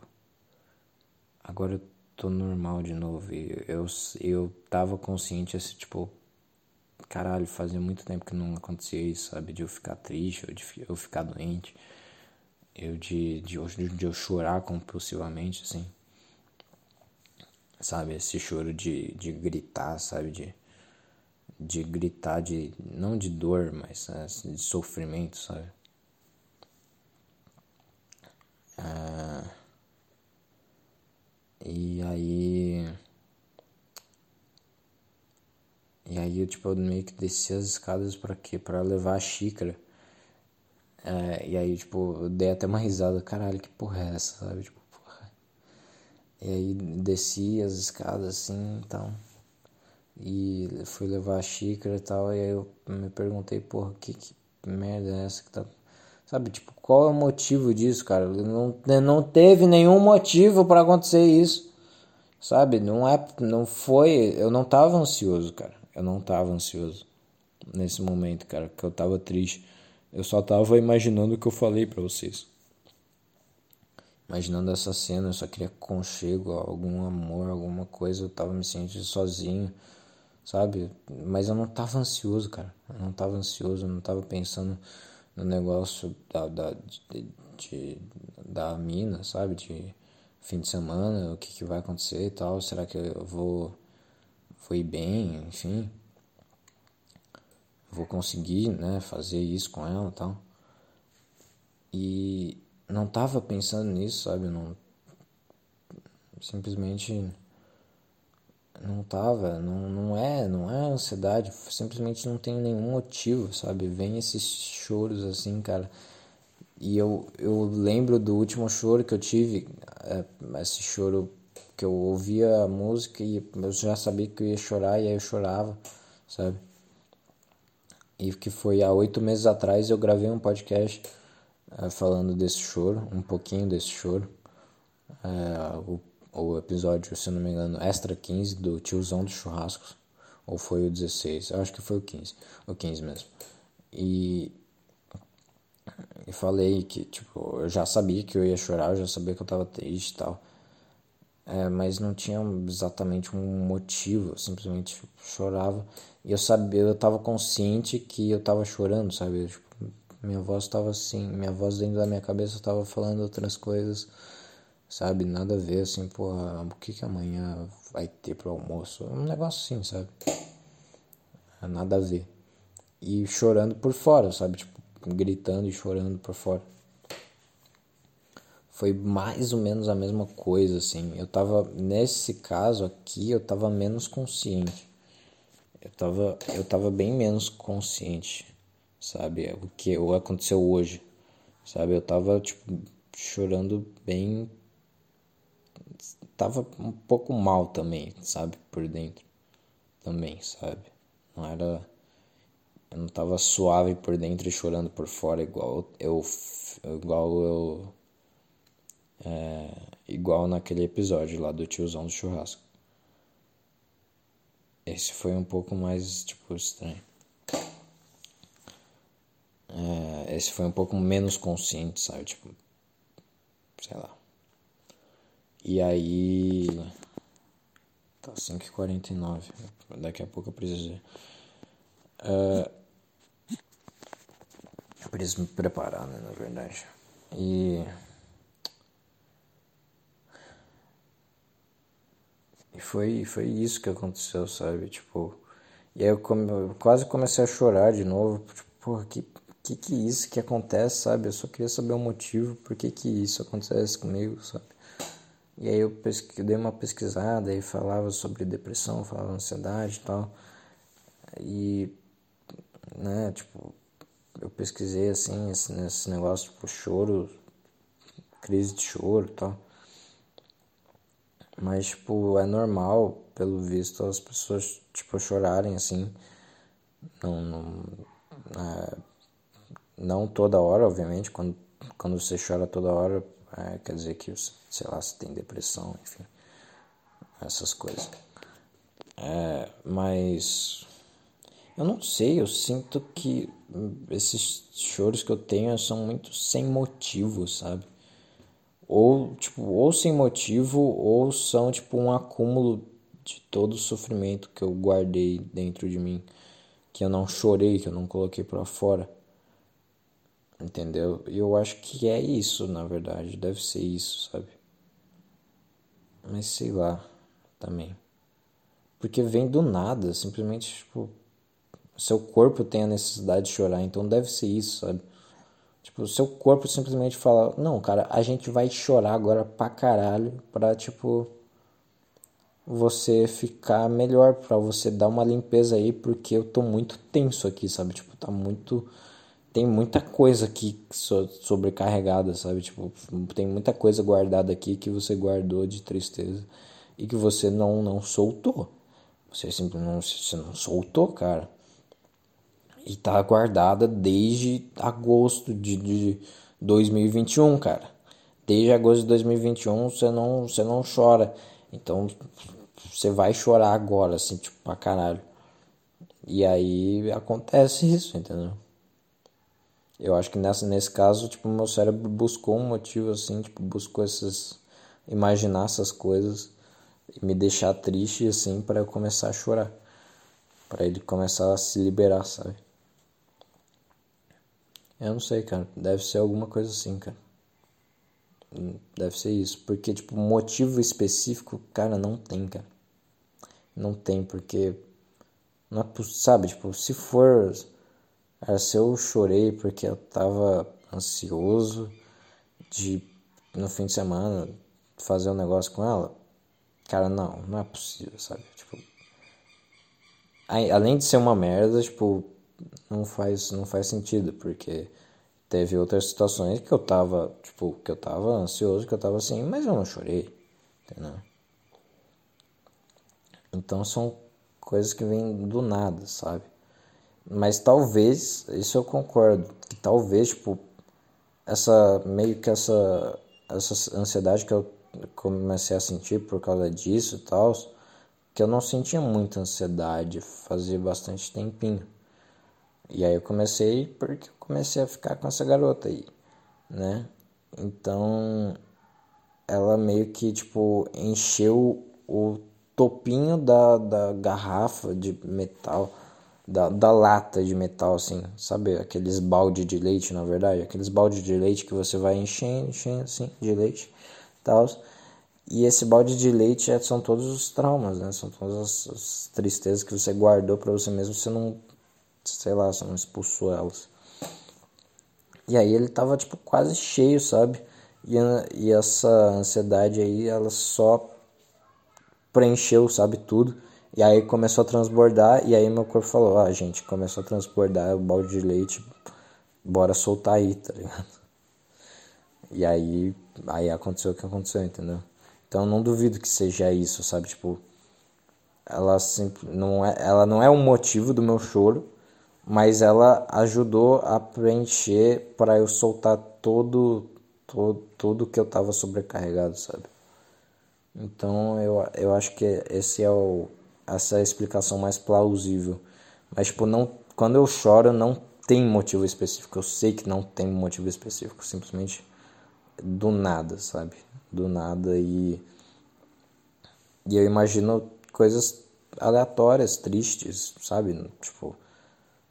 [SPEAKER 1] agora eu tô normal de novo. E eu, eu tava consciente, assim, tipo, caralho, fazia muito tempo que não acontecia isso, sabe? De eu ficar triste, ou de eu ficar doente, eu de, de, de eu chorar compulsivamente, assim. Sabe? Esse choro de, de gritar, sabe? De de gritar de não de dor, mas assim, de sofrimento, sabe? Ah, e aí e aí tipo eu meio que desci as escadas para quê? Para levar a xícara. É, e aí tipo eu dei até uma risada, caralho, que porra é essa, sabe? Tipo, porra. E aí desci as escadas assim, então e fui levar a xícara e tal, e aí eu me perguntei, porra, que, que merda é essa que tá. Sabe, tipo, qual é o motivo disso, cara? Não, não teve nenhum motivo para acontecer isso. Sabe? Não é. Não foi. Eu não tava ansioso, cara. Eu não tava ansioso nesse momento, cara, que eu tava triste. Eu só tava imaginando o que eu falei para vocês. Imaginando essa cena, eu só queria conchego, algum amor, alguma coisa. Eu tava me sentindo sozinho sabe? Mas eu não tava ansioso, cara. Eu não tava ansioso, eu não tava pensando no negócio da, da, de, de, da mina, sabe? De fim de semana, o que, que vai acontecer e tal. Será que eu vou, ir bem, enfim? Vou conseguir, né, fazer isso com ela e tal. E não tava pensando nisso, sabe? Não, simplesmente Não tava, não, não é, não é ansiedade, simplesmente não tem nenhum motivo, sabe? Vem esses choros assim, cara. E eu, eu lembro do último choro que eu tive, é, esse choro que eu ouvia a música e eu já sabia que eu ia chorar e aí eu chorava, sabe? E que foi há oito meses atrás eu gravei um podcast é, falando desse choro, um pouquinho desse choro. É, o o episódio, se não me engano, Extra 15 do Tiozão dos Churrascos. Ou foi o 16? Eu acho que foi o 15. O 15 mesmo. E. E falei que, tipo, eu já sabia que eu ia chorar, eu já sabia que eu tava triste e tal. É, mas não tinha exatamente um motivo, eu simplesmente chorava. E eu sabia, eu tava consciente que eu tava chorando, sabe? Tipo, minha voz tava assim, minha voz dentro da minha cabeça tava falando outras coisas sabe? Nada a ver, assim, porra, o que que amanhã vai ter pro almoço? Um negócio assim, sabe? Nada a ver. E chorando por fora, sabe? Tipo, gritando e chorando por fora. Foi mais ou menos a mesma coisa, assim. Eu tava, nesse caso aqui, eu tava menos consciente. Eu tava, eu tava bem menos consciente, sabe? O que aconteceu hoje, sabe? Eu tava, tipo, chorando bem tava um pouco mal também, sabe, por dentro. Também, sabe? Não era eu não tava suave por dentro e chorando por fora igual eu igual eu é, igual naquele episódio lá do tiozão do churrasco. Esse foi um pouco mais tipo estranho. É, esse foi um pouco menos consciente, sabe? Tipo, sei lá. E aí. Tá 5h49. Daqui a pouco eu preciso. Uh, eu preciso me preparar, né? Na verdade. E. E foi, foi isso que aconteceu, sabe? Tipo. E aí eu, come, eu quase comecei a chorar de novo. Tipo, porra, que, que que é isso que acontece, sabe? Eu só queria saber o motivo, por que que isso acontece comigo, sabe? E aí eu pesqui, dei uma pesquisada e falava sobre depressão, falava ansiedade e tal. E, né, tipo, eu pesquisei assim, esse, esse negócio, tipo, choro, crise de choro e tal. Mas, tipo, é normal, pelo visto, as pessoas, tipo, chorarem assim. Não, não, é, não toda hora, obviamente, quando, quando você chora toda hora, é, quer dizer que, sei lá, você tem depressão, enfim, essas coisas. É, mas eu não sei, eu sinto que esses choros que eu tenho são muito sem motivo, sabe? Ou, tipo, ou sem motivo, ou são, tipo, um acúmulo de todo o sofrimento que eu guardei dentro de mim, que eu não chorei, que eu não coloquei para fora. Entendeu? E eu acho que é isso, na verdade. Deve ser isso, sabe? Mas sei lá, também. Porque vem do nada, simplesmente, tipo. Seu corpo tem a necessidade de chorar, então deve ser isso, sabe? Tipo, seu corpo simplesmente fala: Não, cara, a gente vai chorar agora pra caralho, pra, tipo. Você ficar melhor, pra você dar uma limpeza aí, porque eu tô muito tenso aqui, sabe? Tipo, tá muito tem muita coisa aqui sobrecarregada, sabe? Tipo, tem muita coisa guardada aqui que você guardou de tristeza e que você não não soltou. Você simplesmente não, você não soltou, cara. E tá guardada desde agosto de, de 2021, cara. Desde agosto de 2021 você não, você não chora. Então você vai chorar agora, assim, tipo, pra caralho. E aí acontece isso, entendeu? Eu acho que nessa, nesse caso, tipo, meu cérebro buscou um motivo assim, tipo, buscou essas imaginar essas coisas e me deixar triste assim para eu começar a chorar, para ele começar a se liberar, sabe? Eu não sei, cara, deve ser alguma coisa assim, cara. Deve ser isso, porque tipo, motivo específico, cara, não tem, cara. Não tem, porque não é, sabe, tipo, se for Cara, se eu chorei porque eu tava ansioso de no fim de semana fazer um negócio com ela, cara, não, não é possível, sabe? Tipo, além de ser uma merda, tipo, não faz, não faz sentido, porque teve outras situações que eu tava, tipo, que eu tava ansioso, que eu tava assim, mas eu não chorei, entendeu? Então são coisas que vêm do nada, sabe? Mas talvez, isso eu concordo, que talvez, tipo, essa, meio que essa, essa ansiedade que eu comecei a sentir por causa disso e tal, que eu não sentia muita ansiedade, fazia bastante tempinho. E aí eu comecei porque eu comecei a ficar com essa garota aí, né? Então ela meio que tipo encheu o topinho da, da garrafa de metal, da, da lata de metal, assim, sabe? Aqueles balde de leite, na verdade, aqueles balde de leite que você vai enchendo, enchendo assim, de leite, tal. E esse balde de leite é, são todos os traumas, né? São todas as, as tristezas que você guardou para você mesmo, você não sei lá, só não expulsou elas. E aí ele tava, tipo, quase cheio, sabe? E, e essa ansiedade aí, ela só preencheu, sabe, tudo. E aí começou a transbordar, e aí meu corpo falou, ah, gente, começou a transbordar o balde de leite, bora soltar aí, tá ligado? E aí, aí aconteceu o que aconteceu, entendeu? Então não duvido que seja isso, sabe? Tipo, ela sempre não é, ela não é o motivo do meu choro, mas ela ajudou a preencher para eu soltar todo, todo tudo que eu estava sobrecarregado, sabe? Então eu, eu acho que esse é o, essa é a explicação mais plausível. Mas tipo, não, quando eu choro não tem motivo específico. Eu sei que não tem motivo específico, simplesmente do nada, sabe? Do nada e e eu imagino coisas aleatórias, tristes, sabe? Tipo,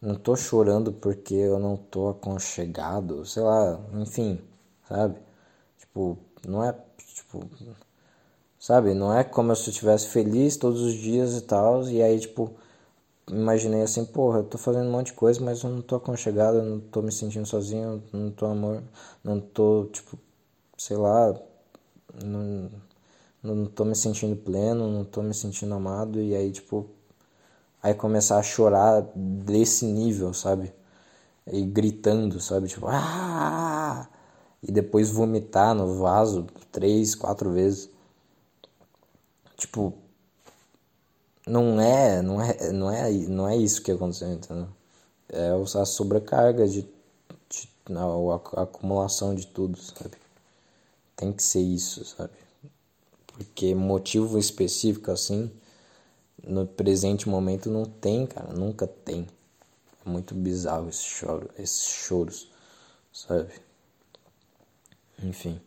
[SPEAKER 1] não tô chorando porque eu não tô aconchegado, sei lá, enfim, sabe? Tipo, não é, tipo, sabe? Não é como se eu estivesse feliz todos os dias e tal, e aí, tipo, imaginei assim, porra, eu tô fazendo um monte de coisa, mas eu não tô aconchegado, eu não tô me sentindo sozinho, não tô amor, não tô, tipo, sei lá, não, não tô me sentindo pleno, não tô me sentindo amado, e aí, tipo, aí começar a chorar desse nível, sabe? E gritando, sabe? Tipo, ah! E depois vomitar no vaso três, quatro vezes. Tipo, não é, não é, não é, não é isso que aconteceu, entendeu? É a sobrecarga de, de a, a acumulação de tudo, sabe? Tem que ser isso, sabe? Porque motivo específico assim no presente momento não tem, cara, nunca tem. É muito bizarro esse choro, esses choros, sabe? Enfim,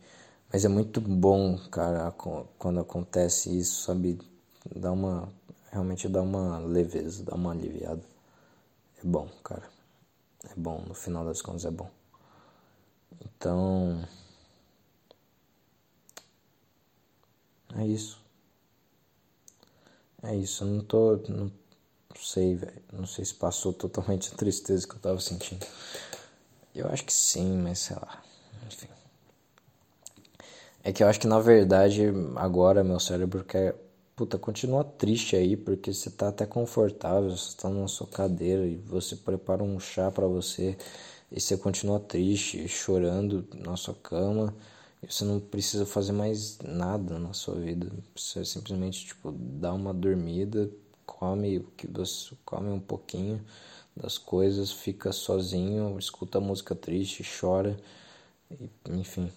[SPEAKER 1] mas é muito bom, cara, quando acontece isso, sabe? Dá uma, realmente dá uma leveza, dá uma aliviada. É bom, cara. É bom, no final das contas é bom. Então, é isso. É isso, eu não tô. Não sei, velho. Não sei se passou <laughs> totalmente a tristeza que eu tava sentindo. Eu acho que sim, mas sei lá. Enfim. É que eu acho que na verdade agora meu cérebro quer. Puta, continua triste aí, porque você tá até confortável, você tá na sua cadeira e você prepara um chá para você e você continua triste, chorando na sua cama você não precisa fazer mais nada na sua vida. Você simplesmente tipo dá uma dormida, come o que você come um pouquinho das coisas, fica sozinho, escuta música triste, chora, e, enfim.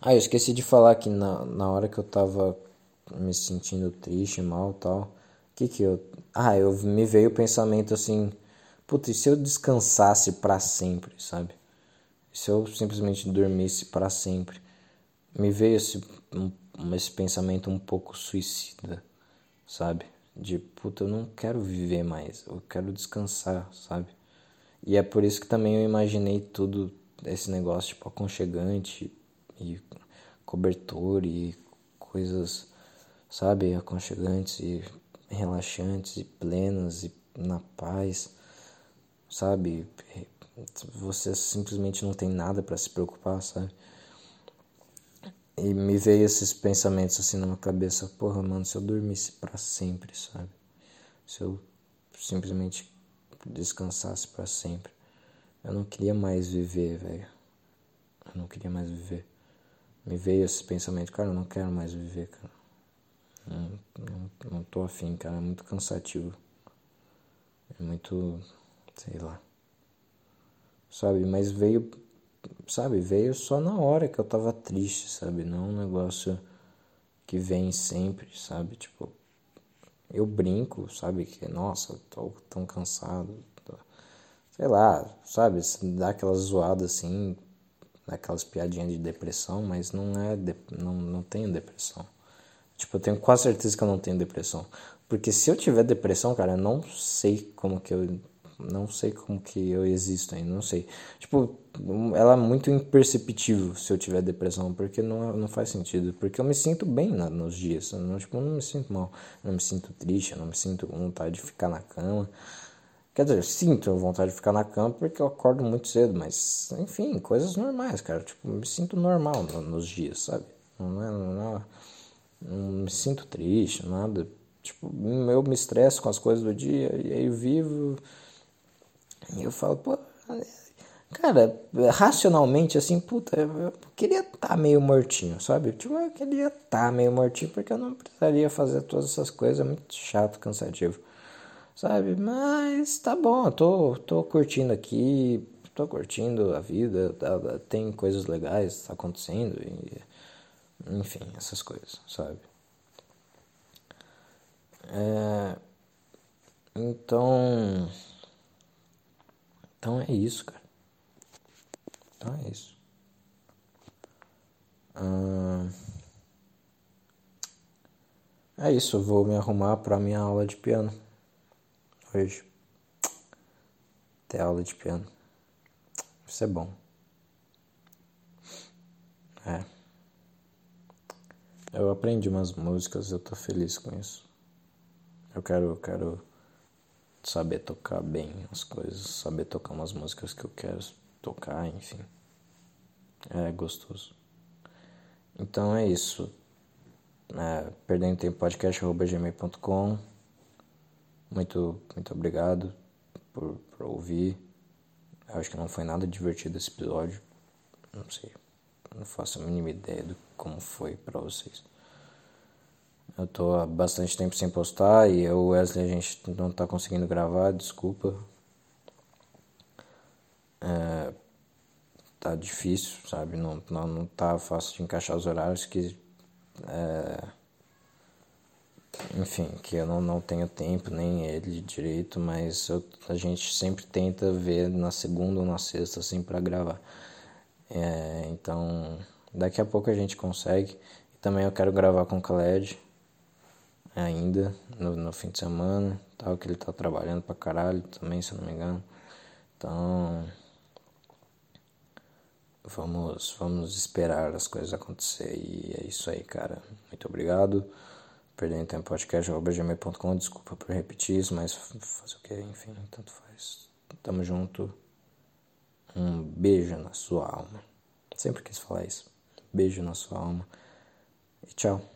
[SPEAKER 1] Ah, eu esqueci de falar que na, na hora que eu tava me sentindo triste, mal tal, que que eu. Ah, eu me veio o pensamento assim, putz, e se eu descansasse para sempre, sabe? Se eu simplesmente dormisse para sempre? Me veio esse, um, esse pensamento um pouco suicida, sabe? De puta, eu não quero viver mais, eu quero descansar, sabe? E é por isso que também eu imaginei tudo esse negócio tipo aconchegante e cobertor e coisas, sabe, aconchegantes e relaxantes e plenas e na paz, sabe? Você simplesmente não tem nada para se preocupar, sabe? E me veio esses pensamentos assim na minha cabeça, porra, mano, se eu dormisse para sempre, sabe? Se eu simplesmente descansasse para sempre. Eu não queria mais viver, velho. Eu não queria mais viver. Me veio esse pensamento, cara, eu não quero mais viver, cara. Não, não, não tô afim, cara. É muito cansativo. É muito. sei lá. Sabe? Mas veio sabe, veio só na hora que eu tava triste, sabe? Não um negócio que vem sempre, sabe? Tipo, eu brinco, sabe? Que, nossa, tô tão cansado. Tô... Sei lá, sabe? Dá aquelas zoadas assim, aquelas piadinhas de depressão, mas não é. De... Não, não tenho depressão. Tipo, eu tenho quase certeza que eu não tenho depressão. Porque se eu tiver depressão, cara, eu não sei como que eu não sei como que eu existo ainda, não sei. Tipo, ela é muito imperceptível se eu tiver depressão, porque não, não faz sentido. Porque eu me sinto bem na, nos dias, não, tipo, eu não me sinto mal, não me sinto triste, eu não me sinto com vontade de ficar na cama. Quer dizer, eu sinto vontade de ficar na cama porque eu acordo muito cedo, mas, enfim, coisas normais, cara. Tipo, eu me sinto normal no, nos dias, sabe? Não, é, não, é, não me sinto triste, nada. Tipo, eu me estresso com as coisas do dia e aí eu vivo e eu falo, pô, cara, racionalmente assim, puta, eu queria estar tá meio mortinho, sabe? Tipo, eu queria estar tá meio mortinho porque eu não precisaria fazer todas essas coisas, é muito chato, cansativo, sabe? Mas tá bom, eu tô, tô curtindo aqui, tô curtindo a vida, tá, tem coisas legais acontecendo, e, enfim, essas coisas, sabe? É, então. Então é isso, cara. Então é isso. é isso, eu vou me arrumar para minha aula de piano hoje. Ter aula de piano. Isso é bom. É. Eu aprendi umas músicas, eu tô feliz com isso. Eu quero, eu quero saber tocar bem as coisas, saber tocar umas músicas que eu quero tocar, enfim. É gostoso. Então é isso. É, perdendo tempo podcast.gmail.com muito, muito obrigado por, por ouvir. Eu acho que não foi nada divertido esse episódio. Não sei. Não faço a mínima ideia de como foi para vocês. Eu tô há bastante tempo sem postar e eu, Wesley, a gente não tá conseguindo gravar, desculpa. É, tá difícil, sabe? Não, não, não tá fácil de encaixar os horários que. É, enfim, que eu não, não tenho tempo, nem ele direito, mas eu, a gente sempre tenta ver na segunda ou na sexta, assim, para gravar. É, então, daqui a pouco a gente consegue. E também eu quero gravar com o Khaled ainda no, no fim de semana, tal, que ele tá trabalhando pra caralho também, se eu não me engano. Então, vamos, vamos esperar as coisas acontecer e é isso aí, cara. Muito obrigado. Perdendo tempo podcast.gmail.com, desculpa por repetir isso, mas fazer o que, enfim, tanto faz. Tamo junto. Um beijo na sua alma. Sempre quis falar isso. Beijo na sua alma. E tchau.